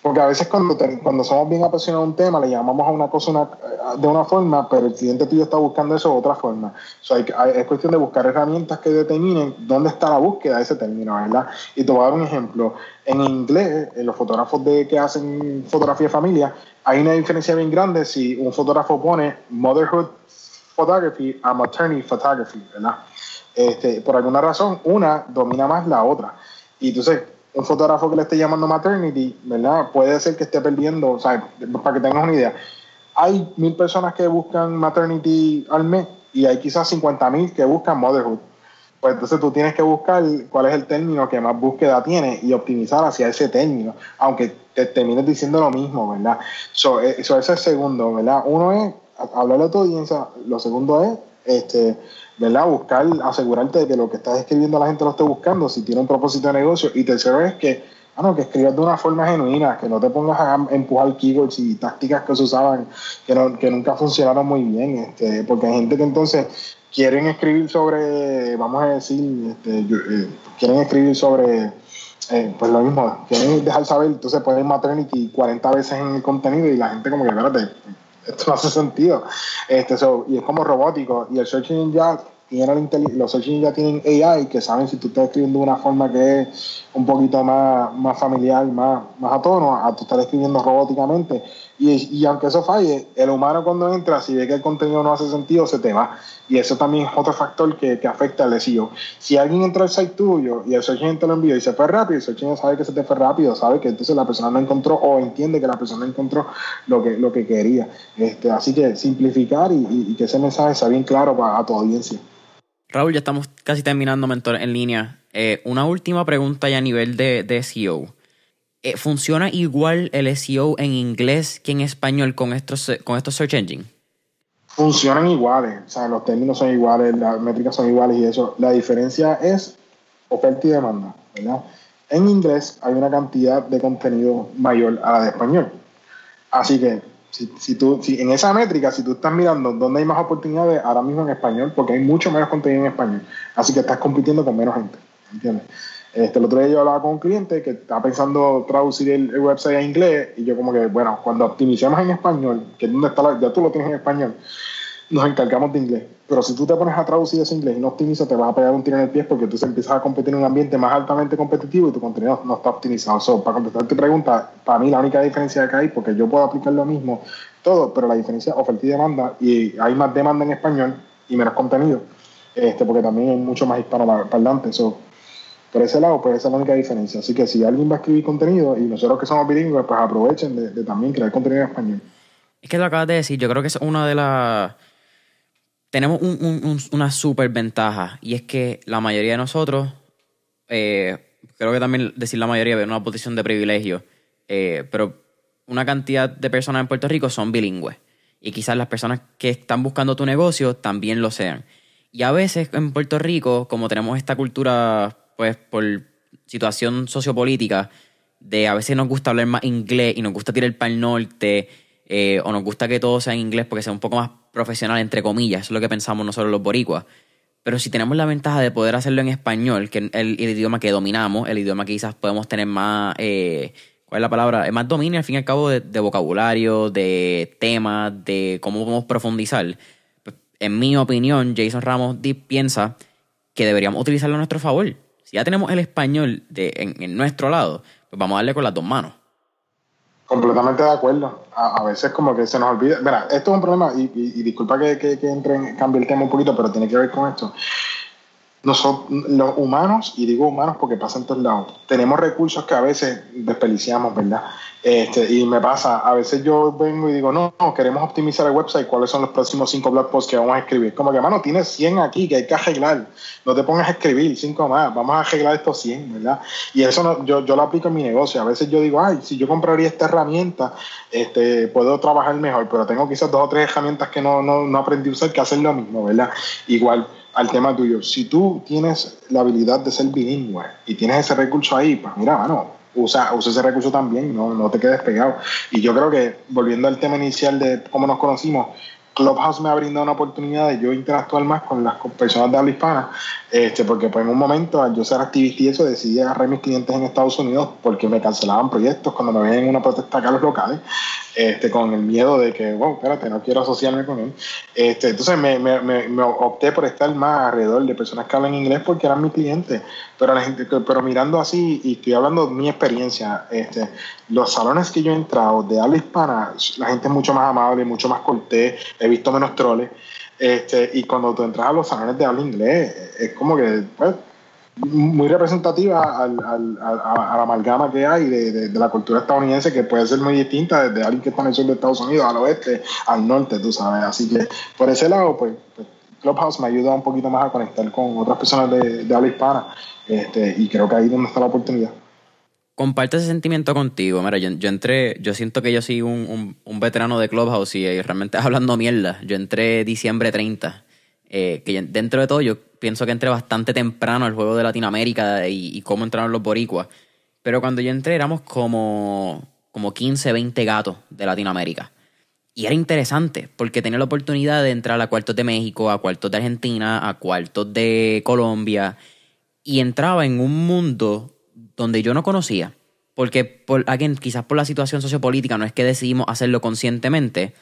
porque a veces cuando, te, cuando somos bien apasionados de un tema, le llamamos a una cosa una, de una forma, pero el cliente tuyo está buscando eso de otra forma. Hay, hay, es cuestión de buscar herramientas que determinen dónde está la búsqueda de ese término, ¿verdad? Y te voy a dar un ejemplo. En inglés, en los fotógrafos de, que hacen fotografía de familia, hay una diferencia bien grande si un fotógrafo pone motherhood photography a maternity photography, ¿verdad? Este, por alguna razón, una domina más la otra. Y entonces, un fotógrafo que le esté llamando maternity, ¿verdad? Puede ser que esté perdiendo, o sea, para que tengas una idea. Hay mil personas que buscan maternity al mes y hay quizás 50 mil que buscan motherhood. Pues entonces tú tienes que buscar cuál es el término que más búsqueda tiene y optimizar hacia ese término, aunque te termines diciendo lo mismo, ¿verdad? Eso, eso ese es el segundo, ¿verdad? Uno es hablarle a tu audiencia, lo segundo es este, ¿verdad? Buscar, asegurarte de que lo que estás escribiendo la gente lo esté buscando, si tiene un propósito de negocio. Y tercero es que, bueno, que escribas de una forma genuina, que no te pongas a empujar keywords y tácticas que se usaban que, no, que nunca funcionaron muy bien, este, porque hay gente que entonces quieren escribir sobre, vamos a decir, este, eh, quieren escribir sobre... Eh, pues lo mismo, quieren dejar saber, entonces ponen maternity 40 veces en el contenido y la gente como que, espérate, esto no hace sentido. Este, so, y es como robótico. Y el search engine ya tiene los search engine ya tienen AI que saben si tú estás escribiendo de una forma que es un poquito más, más familiar, más, más a tono, a tú estás escribiendo robóticamente. Y, y, aunque eso falle, el humano cuando entra, si ve que el contenido no hace sentido, se te va. Y eso también es otro factor que, que afecta al SEO. Si alguien entra al site tuyo y el search engine te lo envió y se fue rápido, el search engine sabe que se te fue rápido, sabe que entonces la persona no encontró o entiende que la persona no encontró lo que, lo que quería. Este, así que simplificar y, y, que ese mensaje sea bien claro para tu audiencia. Raúl, ya estamos casi terminando Mentor en línea. Eh, una última pregunta ya a nivel de, de SEO. Eh, ¿Funciona igual el SEO en inglés que en español con estos, con estos search engines? Funcionan iguales, o sea, los términos son iguales, las métricas son iguales y eso. La diferencia es oferta y demanda, ¿verdad? En inglés hay una cantidad de contenido mayor a la de español. Así que si, si, tú, si en esa métrica, si tú estás mirando dónde hay más oportunidades, ahora mismo en español, porque hay mucho menos contenido en español. Así que estás compitiendo con menos gente. ¿Entiendes? Este, el otro día yo hablaba con un cliente que estaba pensando traducir el, el, website a inglés y yo como que, bueno, cuando optimicemos en español, que es donde está la, ya tú lo tienes en español, nos encargamos de inglés. Pero si tú te pones a traducir ese inglés y no optimizas, te vas a pegar un tiro en el pie porque tú empiezas a competir en un ambiente más altamente competitivo y tu contenido no está optimizado. So, para contestar tu pregunta, para mí la única diferencia que hay, porque yo puedo aplicar lo mismo todo, pero la diferencia oferta y demanda, y hay más demanda en español y menos contenido, este, porque también hay mucho más hispanoparlantes. So, por ese lado, pues esa es la única diferencia. Así que si alguien va a escribir contenido y nosotros que somos bilingües, pues aprovechen de, también crear contenido en español. Es que lo acabas de decir, yo creo que es una de las tenemos un, un, una super ventaja y es que la mayoría de nosotros, eh, creo que también decir la mayoría en una posición de privilegio, eh, pero una cantidad de personas en Puerto Rico son bilingües y quizás las personas que están buscando tu negocio también lo sean. Y a veces en Puerto Rico, como tenemos esta cultura, pues por situación sociopolítica, de a veces nos gusta hablar más inglés y nos gusta tirar para el norte, eh, o nos gusta que todo sea en inglés porque sea un poco más profesional, entre comillas, es lo que pensamos nosotros los boricuas. Pero si tenemos la ventaja de poder hacerlo en español, que es el, idioma que dominamos, el idioma que quizás podemos tener más eh, ¿cuál es la palabra? Más dominio al fin y al cabo de, de vocabulario, de temas, de cómo podemos profundizar. Pues, en mi opinión, Jason Ramos piensa que deberíamos utilizarlo a nuestro favor. Si ya tenemos el español en, nuestro lado, pues vamos a darle con las dos manos. Completamente de acuerdo. A, veces como que se nos olvida. Mira, esto es un problema, y, disculpa que, que, que entre en, cambie el tema un poquito, pero tiene que ver con esto nosotros, los humanos, y digo humanos porque pasa en todos lados, tenemos recursos que a veces desperdiciamos, ¿verdad? Este, y me pasa, a veces yo vengo y digo, no, no, queremos optimizar el website, ¿cuáles son los próximos cinco blog posts que vamos a escribir? Como que, mano, tienes 100 aquí que hay que arreglar, no te pongas a escribir cinco más, vamos a arreglar estos 100, ¿verdad? Y eso no, yo, yo lo aplico en mi negocio, a veces yo digo, ay, si yo compraría esta herramienta, este, puedo trabajar mejor, pero tengo quizás dos o tres herramientas que no, no, no aprendí a usar que hacer lo mismo, ¿verdad? Igual al tema tuyo. Si tú tienes la habilidad de ser bilingüe y tienes ese recurso ahí, pues mira, mano, usa, usa ese recurso también, no, no te quedes pegado. Y yo creo que, volviendo al tema inicial de cómo nos conocimos, Clubhouse me ha brindado una oportunidad de yo interactuar más con las personas de habla hispana, este, porque pues en un momento, al yo ser activista y eso, decidí agarrar mis clientes en Estados Unidos porque me cancelaban proyectos cuando me veían en una protesta acá a los locales, este, con el miedo de que, wow, espérate, no quiero asociarme con él. Este, entonces me, me, me, opté por estar más alrededor de personas que hablan inglés porque eran mis clientes, pero, la gente, pero mirando así, y estoy hablando de mi experiencia, este, los salones que yo he entrado de habla hispana, la gente es mucho más amable, mucho más cortés, he visto menos troles. Este, y cuando tú entras a los salones de habla inglés, es como que pues, muy representativa al, a, la amalgama que hay de, de, la cultura estadounidense, que puede ser muy distinta desde alguien que está en el sur de Estados Unidos, al oeste, al norte, tú sabes. Así que por ese lado, pues, pues Clubhouse me ayuda un poquito más a conectar con otras personas de, de habla hispana. Este, y creo que ahí es donde está la oportunidad comparto ese sentimiento contigo. Mira, yo, entré, yo siento que yo soy un, veterano de Clubhouse y, realmente hablando mierda. Yo entré diciembre 30. Eh, que dentro de todo yo pienso que entré bastante temprano al juego de Latinoamérica y, cómo entraron los boricuas. Pero cuando yo entré éramos como, como 15, 20 gatos de Latinoamérica. Y era interesante porque tenía la oportunidad de entrar a cuartos de México, a cuartos de Argentina, a cuartos de Colombia. Y entraba en un mundo donde yo no conocía, porque por, alguien quizás por la situación sociopolítica no es que decidimos hacerlo conscientemente,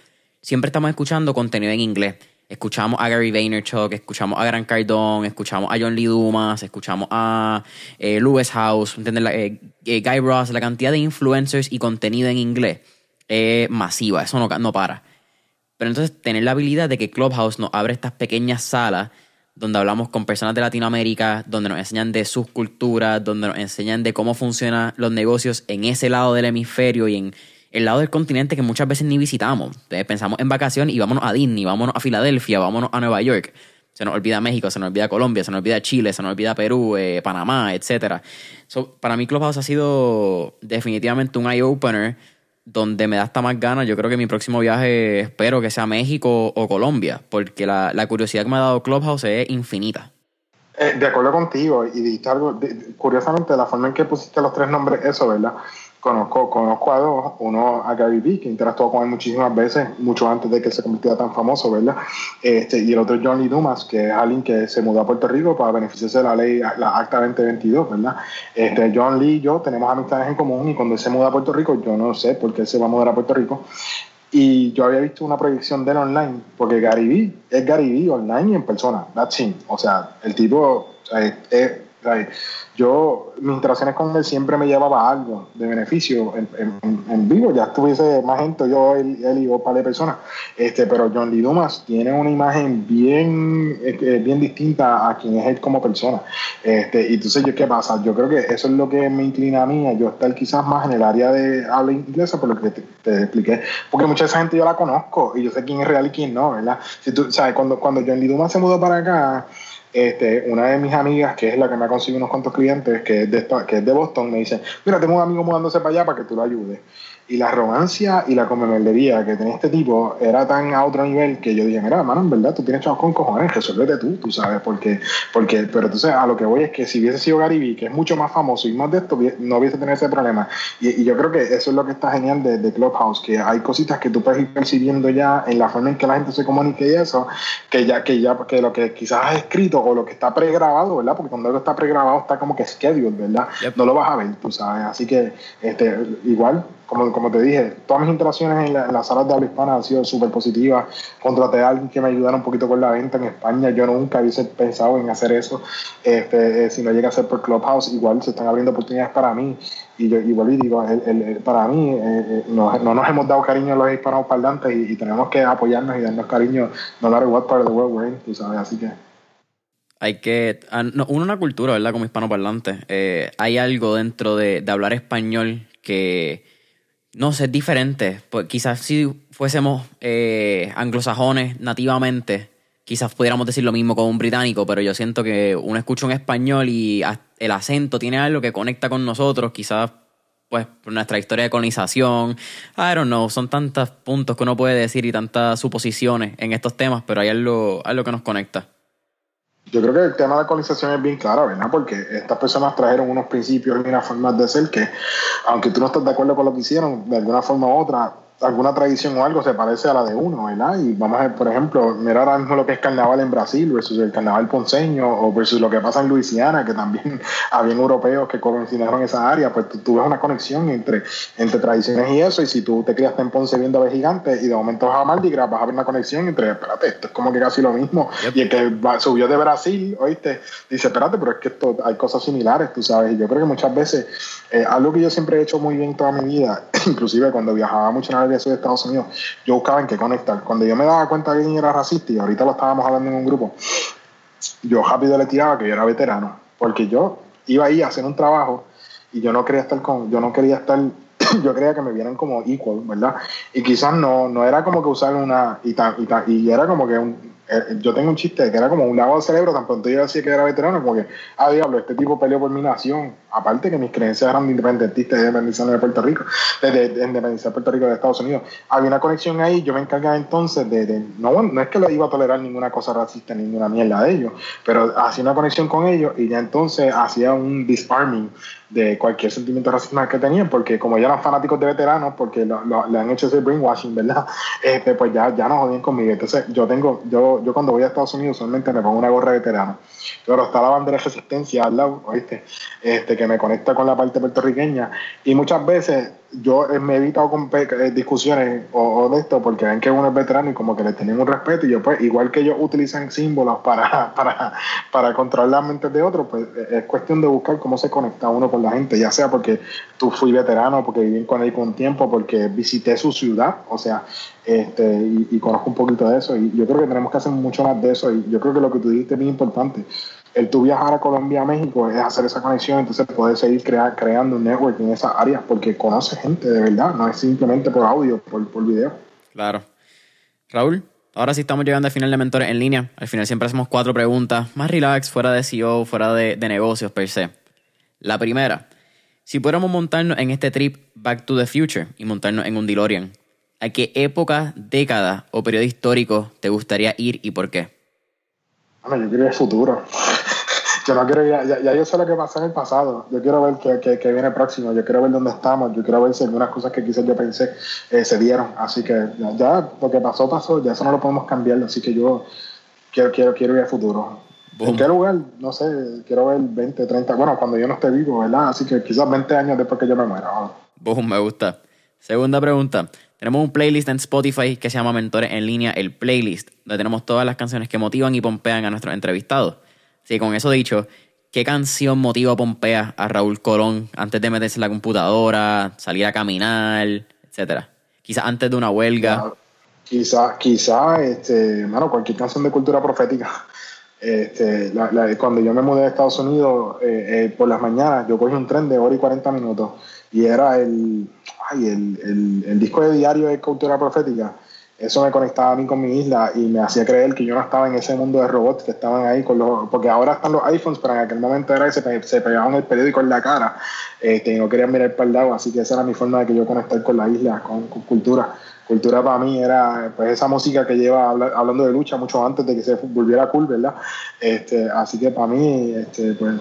siempre estamos escuchando contenido en inglés. Escuchamos a Gary Vaynerchuk, escuchamos a Grant Cardone, escuchamos a John Lee Dumas, escuchamos a eh, Lewis House, eh, eh, Guy Ross, la cantidad de influencers y contenido en inglés es masiva, eso no, no para. Pero entonces tener la habilidad de que Clubhouse nos abre estas pequeñas salas donde hablamos con personas de Latinoamérica, donde nos enseñan de sus culturas, donde nos enseñan de cómo funcionan los negocios en ese lado del hemisferio y en el lado del continente que muchas veces ni visitamos. Entonces pensamos en vacaciones y vámonos a Disney, vámonos a Filadelfia, vámonos a Nueva York. Se nos olvida México, se nos olvida Colombia, se nos olvida Chile, se nos olvida Perú, eh, Panamá, etc. para mí Clubhouse ha sido definitivamente un eye-opener donde me da hasta más ganas. Yo creo que mi próximo viaje espero que sea México o Colombia, porque la, curiosidad que me ha dado Clubhouse es infinita. Eh, de acuerdo contigo, y dijiste algo, curiosamente, la forma en que pusiste los tres nombres, eso, ¿verdad? Conozco, conozco a dos, uno a Gary Vee, que interactuó con él muchísimas veces, mucho antes de que se convirtiera tan famoso, ¿verdad? Este, y el otro John Lee Dumas, que es alguien que se mudó a Puerto Rico para beneficiarse de la ley, la Acta 2022, ¿verdad? Este, John Lee y yo tenemos amistades en común y cuando él se muda a Puerto Rico, yo no sé por qué se va a mudar a Puerto Rico, y yo había visto una proyección de él online, porque Gary Vee es Gary Vee online y en persona, that's him. O sea, el tipo es yo, mis interacciones con él siempre me llevaba algo de beneficio en, vivo, ya estuviese más gente, yo, él, él y un par de personas, este, pero John Lee Dumas tiene una imagen bien, este, bien distinta a quien es él como persona. Este, y entonces, ¿qué pasa? Yo creo que eso es lo que me inclina a mí, yo estar quizás más en el área de habla inglesa, por lo que te, expliqué, porque mucha esa gente yo la conozco y yo sé quién es real y quién no, ¿verdad? Si tú, sabes, cuando, cuando John Lee Dumas se mudó para acá, este, una de mis amigas, que es la que me ha conseguido unos cuantos clientes, que que es de Boston, me dice, mira, tengo un amigo mudándose para allá para que tú lo ayudes. Y la arrogancia y la comemeldería que tenía este tipo era tan a otro nivel que yo dije, mira, hermano, en verdad, tú tienes chavos con cojones, resuélvete tú, tú sabes, porque, porque, pero entonces a lo que voy es que si hubiese sido Gary que es mucho más famoso y más de esto, no hubiese tenido ese problema. Y, yo creo que eso es lo que está genial de, de, Clubhouse, que hay cositas que tú puedes ir percibiendo ya en la forma en que la gente se comunica y eso, que ya, que ya, porque lo que quizás has escrito o lo que está pregrabado, ¿verdad? Porque cuando algo está pregrabado está como que scheduled, ¿verdad? No lo vas a ver, tú sabes. Así que este, igual, como, como te dije, todas mis interacciones en, las salas de habla hispana han sido súper positivas. Contraté a alguien que me ayudara un poquito con la venta en España. Yo nunca hubiese pensado en hacer eso. Este, eh, si no llega a ser por Clubhouse, igual se están abriendo oportunidades para mí. Y yo igual digo, el, para mí, eh, eh, no, nos hemos dado cariño a los hispanos parlantes y, tenemos que apoyarnos y darnos cariño no matter what part of the world we're in, tú sabes, así que hay que. Ah, uno, una cultura, ¿verdad? Como hispanoparlante. Eh, hay algo dentro de, hablar español que. No sé, es diferente. Pues quizás si fuésemos eh, anglosajones nativamente, quizás pudiéramos decir lo mismo con un británico, pero yo siento que uno escucha un español y el acento tiene algo que conecta con nosotros, quizás pues por nuestra historia de colonización. I don't know, son tantos puntos que uno puede decir y tantas suposiciones en estos temas, pero hay algo, algo que nos conecta. Yo creo que el tema de la colonización es bien claro, ¿verdad? Porque estas personas trajeron unos principios y unas formas de ser que, aunque tú no estés de acuerdo con lo que hicieron, de alguna forma u otra, alguna tradición o algo se parece a la de uno, ¿verdad? Y vamos a ver, por ejemplo, mirar ahora mismo lo que es carnaval en Brasil versus el carnaval ponceño o versus lo que pasa en Luisiana, que también habían europeos que colonizaron esa área, pues tú, ves una conexión entre, entre tradiciones y eso, y si tú te criaste en Ponce viendo a gigantes y de momento vas a Mardi Gras, vas a ver una conexión entre, espérate, esto es como que casi lo mismo, y el que subió de Brasil, oíste, dice, espérate, pero es que esto, hay cosas similares, tú sabes, y yo creo que muchas veces, eh, algo que yo siempre he hecho muy bien toda mi vida, inclusive cuando viajaba mucho en de Estados Unidos, yo buscaba en qué conectar. Cuando yo me daba cuenta que alguien era racista, y ahorita lo estábamos hablando en un grupo, yo rápido le tiraba que yo era veterano, porque yo iba ahí a hacer un trabajo y yo no quería estar con, yo no quería estar, yo creía que me vieran como equal, ¿verdad? Y quizás no, no era como que usar una, y, y, y era como que un, yo tengo un chiste que era como un lado del cerebro, tan pronto yo decía que era veterano, como que, ah, diablo, este tipo peleó por mi nación. Aparte que mis creencias eran de independentistas de independencia de Puerto Rico, de, de, independencia de Puerto Rico de Estados Unidos. Había una conexión ahí, yo me encargaba entonces de, no, no es que le iba a tolerar ninguna cosa racista, ninguna mierda de ellos, pero hacía una conexión con ellos y ya entonces hacía un disarming de cualquier sentimiento racista que tenían, porque como ya eran fanáticos de veteranos, porque le han hecho ese brainwashing, ¿verdad? Este, pues ya, ya no jodían conmigo. Entonces yo tengo, yo, yo cuando voy a Estados Unidos usualmente me pongo una gorra de veterano. Pero está la bandera de resistencia al lado, ¿oíste? Este, que me conecta con la parte puertorriqueña. Y muchas veces yo me he evitado con eh, discusiones o, de esto porque ven que uno es veterano y como que le tienen un respeto y yo pues igual que ellos utilizan símbolos para, para, para controlar las mentes de otros, pues eh, es cuestión de buscar cómo se conecta uno con la gente, ya sea porque tú fui veterano, porque viví con él con tiempo, porque visité su ciudad, o sea, este, y, conozco un poquito de eso y yo creo que tenemos que hacer mucho más de eso y yo creo que lo que tú dijiste es muy importante el tú viajar a Colombia, a México, es hacer esa conexión, entonces poder seguir creando un network en esas áreas porque conoce gente de verdad, no es simplemente por audio, por, por video. Claro. Raúl, ahora sí estamos llegando al final de Mentores en línea. Al final siempre hacemos cuatro preguntas, más relax, fuera de CEO, fuera de, de negocios per se. La primera, si pudiéramos montarnos en este trip Back to the Future y montarnos en un DeLorean, ¿a qué época, década o periodo histórico te gustaría ir y por qué? Yo quiero ir al futuro. yo no quiero ya, ya, yo sé lo que pasa en el pasado. Yo quiero ver qué, qué, viene próximo. Yo quiero ver dónde estamos. Yo quiero ver si algunas cosas que quizás yo pensé eh, se dieron. Así que ya, lo que pasó, pasó. Ya eso no lo podemos cambiar. Así que yo quiero, quiero, quiero ir al futuro. ¿En qué lugar? No sé, quiero ver 20, 30, bueno, cuando yo no esté vivo, ¿verdad? Así que quizás 20 años después que yo me muera. Boom, me gusta. Segunda pregunta. Tenemos un playlist en Spotify que se llama Mentores en línea, el playlist, donde tenemos todas las canciones que motivan y pompean a nuestros entrevistados. Así que con eso dicho, ¿qué canción motiva o pompea a Raúl Colón antes de meterse en la computadora, salir a caminar, etcétera? Quizás antes de una huelga. Quizás, quizá, este, bueno, cualquier canción de cultura profética. Este, cuando yo me mudé a Estados Unidos, eh, eh, por las mañanas, yo cogí un tren de hora y 40 minutos y era el, ay, el, el, disco de diario de cultura profética. Eso me conectaba a mí con mi isla y me hacía creer que yo no estaba en ese mundo de robots que estaban ahí con los. Porque ahora están los iPhones, pero en aquel momento era que se, pegaban el periódico en la cara este, no querían mirar para el lado. Así que esa era mi forma de que yo conectar con la isla, con, cultura cultura para mí era pues esa música que lleva hablando de lucha mucho antes de que se volviera cool, ¿verdad? Este, así que para mí, este, pues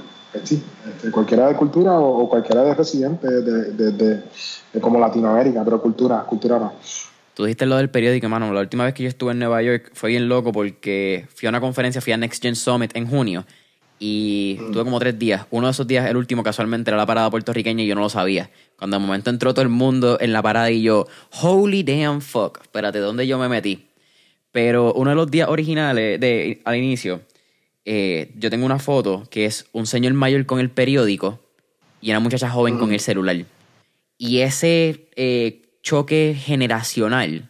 sí, este, cualquiera de cultura o, cualquiera de residente de, de, de, como Latinoamérica, pero cultura, cultura no. Tú dijiste lo del periódico, mano. La última vez que yo estuve en Nueva York fue bien loco porque fui a una conferencia, fui a Next Gen Summit en junio y tuve como tres días. Uno de esos días, el último, casualmente era la parada puertorriqueña y yo no lo sabía. Cuando de momento entró todo el mundo en la parada y yo, holy damn fuck, espérate, ¿dónde yo me metí? Pero uno de los días originales, de, al inicio, eh, yo tengo una foto que es un señor mayor con el periódico y una muchacha joven con el celular. Y ese eh, choque generacional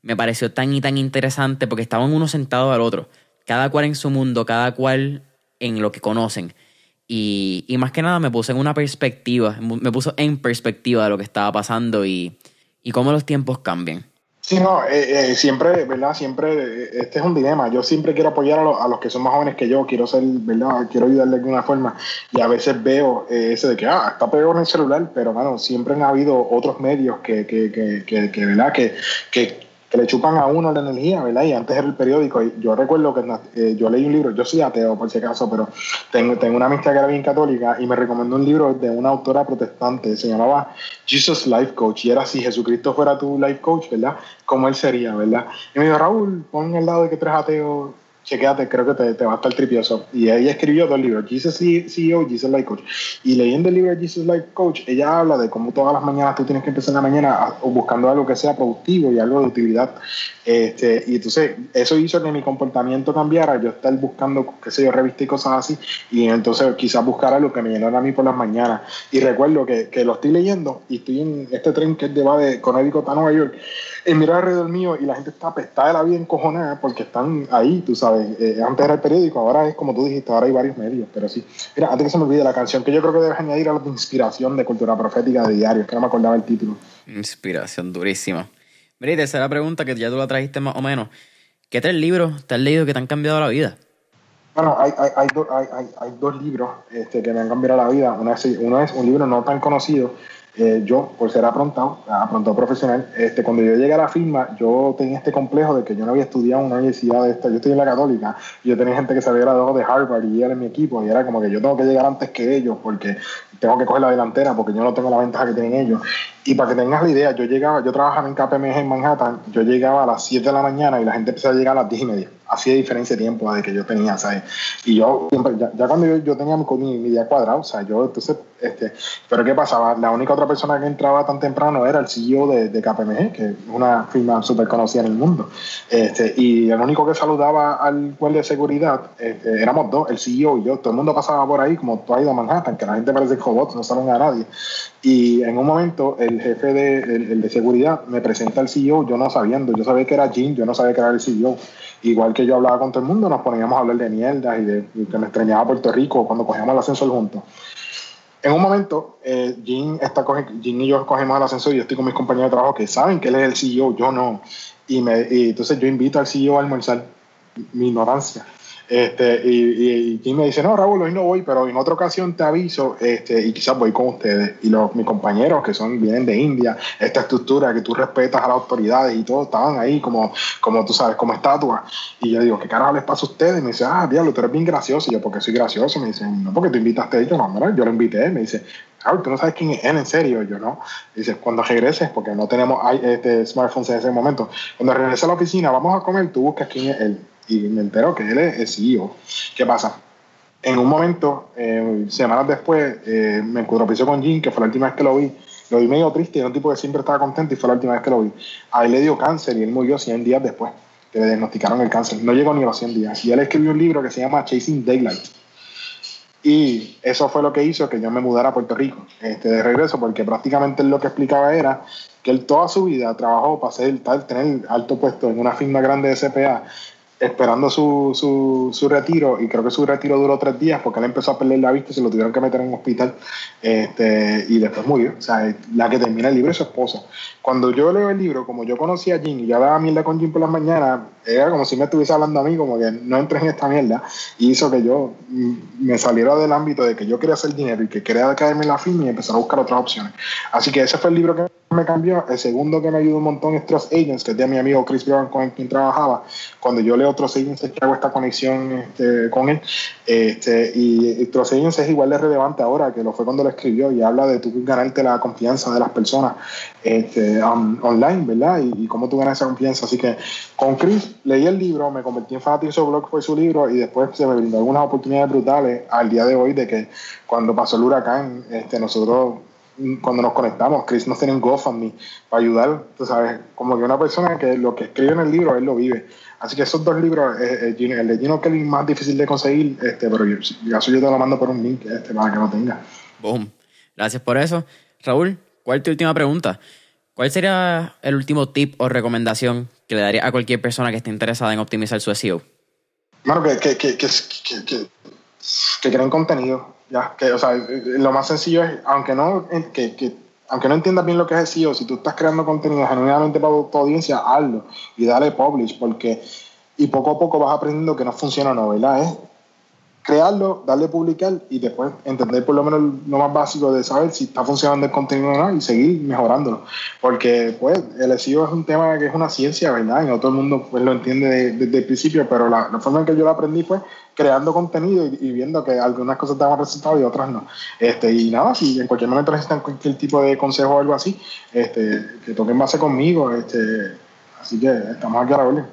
me pareció tan y tan interesante porque estaban uno sentado al otro, cada cual en su mundo, cada cual en lo que conocen. Y, y, más que nada me puse en una perspectiva, me puso en perspectiva de lo que estaba pasando y, y cómo los tiempos cambian. Sí, no, eh, eh, siempre, ¿verdad? Siempre, eh, este es un dilema. Yo siempre quiero apoyar a, a, los que son más jóvenes que yo, quiero ser, ¿verdad? Quiero ayudarle de alguna forma. Y a veces veo ese de que, ah, está peor en el celular, pero, bueno, siempre han habido otros medios que, que, que, que ¿verdad? Que, que, que le chupan a uno la energía, ¿verdad? Y antes era el periódico. Yo recuerdo que eh, yo leí un libro, yo soy ateo por si acaso, pero tengo, tengo una amistad que era bien católica y me recomendó un libro de una autora protestante, se llamaba Jesus Life Coach. Y era si Jesucristo fuera tu life coach, ¿verdad? ¿Cómo él sería, ¿verdad? Y me dijo, Raúl, pon el lado de que tú eres ateo chequéate, creo que te, te, va a estar tripioso. Y ella escribió dos libros, Jesus CEO, Jesus Life Coach. Y leyendo el libro de Jesus Life Coach, ella habla de cómo todas las mañanas tú tienes que empezar en la mañana buscando algo que sea productivo y algo de utilidad. Este, y entonces eso hizo que mi comportamiento cambiara, yo estar buscando, qué sé yo, revistas y cosas así, y entonces quizás buscar algo que me llenara a mí por las mañanas. Y recuerdo que, que lo estoy leyendo y estoy en este tren que va de Connecticut a Nueva York y miro alrededor mío y la gente está apestada de la vida encojonada porque están ahí, tú sabes. Eh, antes era el periódico, ahora es como tú dijiste, ahora hay varios medios, pero sí. Mira, antes que se me olvide la canción que yo creo que debes añadir a la de inspiración de cultura profética de diario, que no me acordaba el título. Inspiración durísima. Mira, y tercera pregunta que ya tú la trajiste más o menos. ¿Qué tres libros te has leído que te han cambiado la vida? Bueno, hay, hay, hay, hay, hay dos libros este, que me han cambiado la vida. Uno es, uno es un libro no tan conocido eh, yo, por ser aprontado, aprontado profesional, este, cuando yo llegué a la firma, yo tenía este complejo de que yo no había estudiado en una universidad de esta. Yo estoy en la Católica y yo tenía gente que se había graduado de Harvard y era en mi equipo y era como que yo tengo que llegar antes que ellos porque tengo que coger la delantera porque yo no tengo la ventaja que tienen ellos. Y para que tengas la idea, yo llegaba, yo trabajaba en KPMG en Manhattan, yo llegaba a las 7 de la mañana y la gente empezaba a llegar a las 10 y media. De diferencia de tiempo de que yo tenía, ¿sabes? Y yo, ya, cuando yo, yo tenía mi, mi, día cuadrado, o sea, yo entonces, este, pero ¿qué pasaba? La única otra persona que entraba tan temprano era el CEO de, de KPMG, que es una firma súper conocida en el mundo. Este, y el único que saludaba al guardia de seguridad, este, éramos dos, el CEO y yo. Todo el mundo pasaba por ahí, como tú has ido a Manhattan, que la gente parece robots, no saludan a nadie. Y en un momento el jefe de, el, de seguridad me presenta al CEO, yo no sabiendo, yo sabía que era Jim, yo no sabía que era el CEO. Igual que yo hablaba con todo el mundo, nos poníamos a hablar de mierda y de que me extrañaba Puerto Rico cuando cogíamos el ascensor juntos. En un momento, eh, Jim, está, Jim y yo cogemos el ascensor y yo estoy con mis compañeros de trabajo que saben que él es el CEO, yo no. Y, me, y entonces yo invito al CEO a almorzar mi ignorancia. Este, y, me dice, no, Raúl, hoy no voy, pero en otra ocasión te aviso este, y quizás voy con ustedes. Y los, mis compañeros que son vienen de India, esta estructura que tú respetas a las autoridades y todos estaban ahí como, como tú sabes, como estatuas. Y yo digo, ¿qué carajo les pasa a ustedes? Me dice, ah, diablo, tú eres bien gracioso. Y yo, porque soy gracioso? Me dice, no, porque tú invitaste a ellos, no, yo lo invité. Me dice, Raúl, tú no sabes quién es él, en serio. Yo no. Dice, cuando regreses, porque no tenemos este, smartphones en ese momento, cuando regreses a la oficina, vamos a comer, tú buscas quién es él y me entero que él es CEO. ¿Qué pasa? En un momento, eh, semanas después, eh, me encuentro con Jim, que fue la última vez que lo vi. Lo vi medio triste, era un tipo que siempre estaba contento y fue la última vez que lo vi. A él le dio cáncer y él murió 100 días después que le diagnosticaron el cáncer. No llegó ni a los 100 días. Y él escribió un libro que se llama Chasing Daylight. Y eso fue lo que hizo que yo me mudara a Puerto Rico este, de regreso, porque prácticamente lo que explicaba era que él toda su vida trabajó para ser, tener alto puesto en una firma grande de CPA esperando su, su, su, retiro y creo que su retiro duró tres días porque él empezó a perder la vista y se lo tuvieron que meter en un hospital este, y después murió. O sea, la que termina el libro es su esposa. Cuando yo leo el libro, como yo conocía a Jim y yo hablaba mierda con Jim por las mañanas, era como si me estuviese hablando a mí, como que no entres en esta mierda y hizo que yo me saliera del ámbito de que yo quería hacer dinero y que quería caerme en la firma y empezar a buscar otras opciones. Así que ese fue el libro que me cambió. El segundo que me ayudó un montón es Trust Agents, que es de mi amigo Chris Brown con quien trabajaba. Cuando yo leo Trust Agents es que hago esta conexión este, con él. Este, y, Trust Agents es igual de relevante ahora que lo fue cuando lo escribió y habla de tú ganarte la confianza de las personas este, um, online, ¿verdad? Y, cómo tú ganas esa confianza. Así que con Chris leí el libro, me convertí en fanático de su blog por su libro y después se me brindó algunas oportunidades brutales al día de hoy de que cuando pasó el huracán, este, nosotros cuando nos conectamos, Chris nos tiene en GoFundMe para ayudar, tú sabes, como que una persona que lo que escribe en el libro, él lo vive. Así que esos dos libros, eh, eh, el de Gino Kelly más difícil de conseguir, este, pero yo, yo te lo mando por un link este, para que lo tenga. Boom. Gracias por eso. Raúl, ¿cuál es tu última pregunta? ¿Cuál sería el último tip o recomendación que le daría a cualquier persona que esté interesada en optimizar su SEO? Bueno, que, que, que, que, que, que creen contenido ya, que, o sea, lo más sencillo es, aunque no, que, que, aunque no entiendas bien lo que es SEO, si tú estás creando contenido genuinamente para tu audiencia, hazlo y dale publish, porque y poco a poco vas aprendiendo que no funciona no, ¿verdad? Es crearlo, darle publicar y después entender por lo menos lo más básico de saber si está funcionando el contenido o no y seguir mejorándolo. Porque pues el SEO es un tema que es una ciencia, ¿verdad? Y no todo el mundo pues, lo entiende desde el principio, pero la, forma en que yo lo aprendí fue creando contenido y, viendo que algunas cosas daban resultados y otras no. Este, y nada, si en cualquier momento necesitan cualquier tipo de consejo o algo así, este, que toquen base conmigo. Este, así que estamos aquí a la.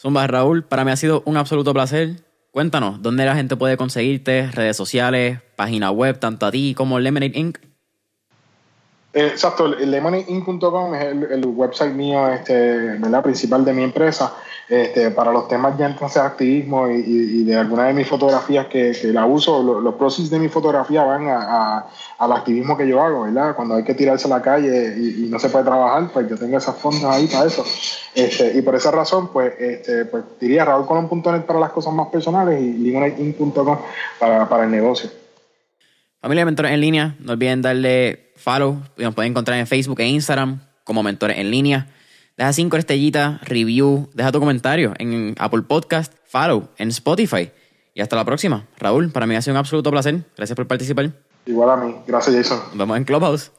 Zumba, Raúl, para mí ha sido un absoluto placer Cuéntanos, ¿dónde la gente puede conseguirte? Redes sociales, página web, tanto a ti como Lemonade Inc. Eh, exacto, lemonadeinc.com es el, website mío este, ¿verdad? principal de mi empresa. Este, para los temas ya entonces activismo y, de alguna de mis fotografías que, la uso, los procesos de mi fotografía van a, al activismo que yo hago, ¿verdad? Cuando hay que tirarse a la calle y, no se puede trabajar, pues yo tengo esas fondos ahí para eso. Este, y por esa razón, pues, este, pues diría raúlcolón.net para las cosas más personales y limonadeinc.com para, para el negocio. Familia de Mentores en Línea, no olviden darle follow, nos pueden encontrar en Facebook e Instagram como Mentores en Línea. Deja cinco estrellitas, review, deja tu comentario en Apple Podcast, follow en Spotify. Y hasta la próxima. Raúl, para mí ha sido un absoluto placer. Gracias por participar. Igual a mí. Gracias, Jason. Nos vemos en Clubhouse.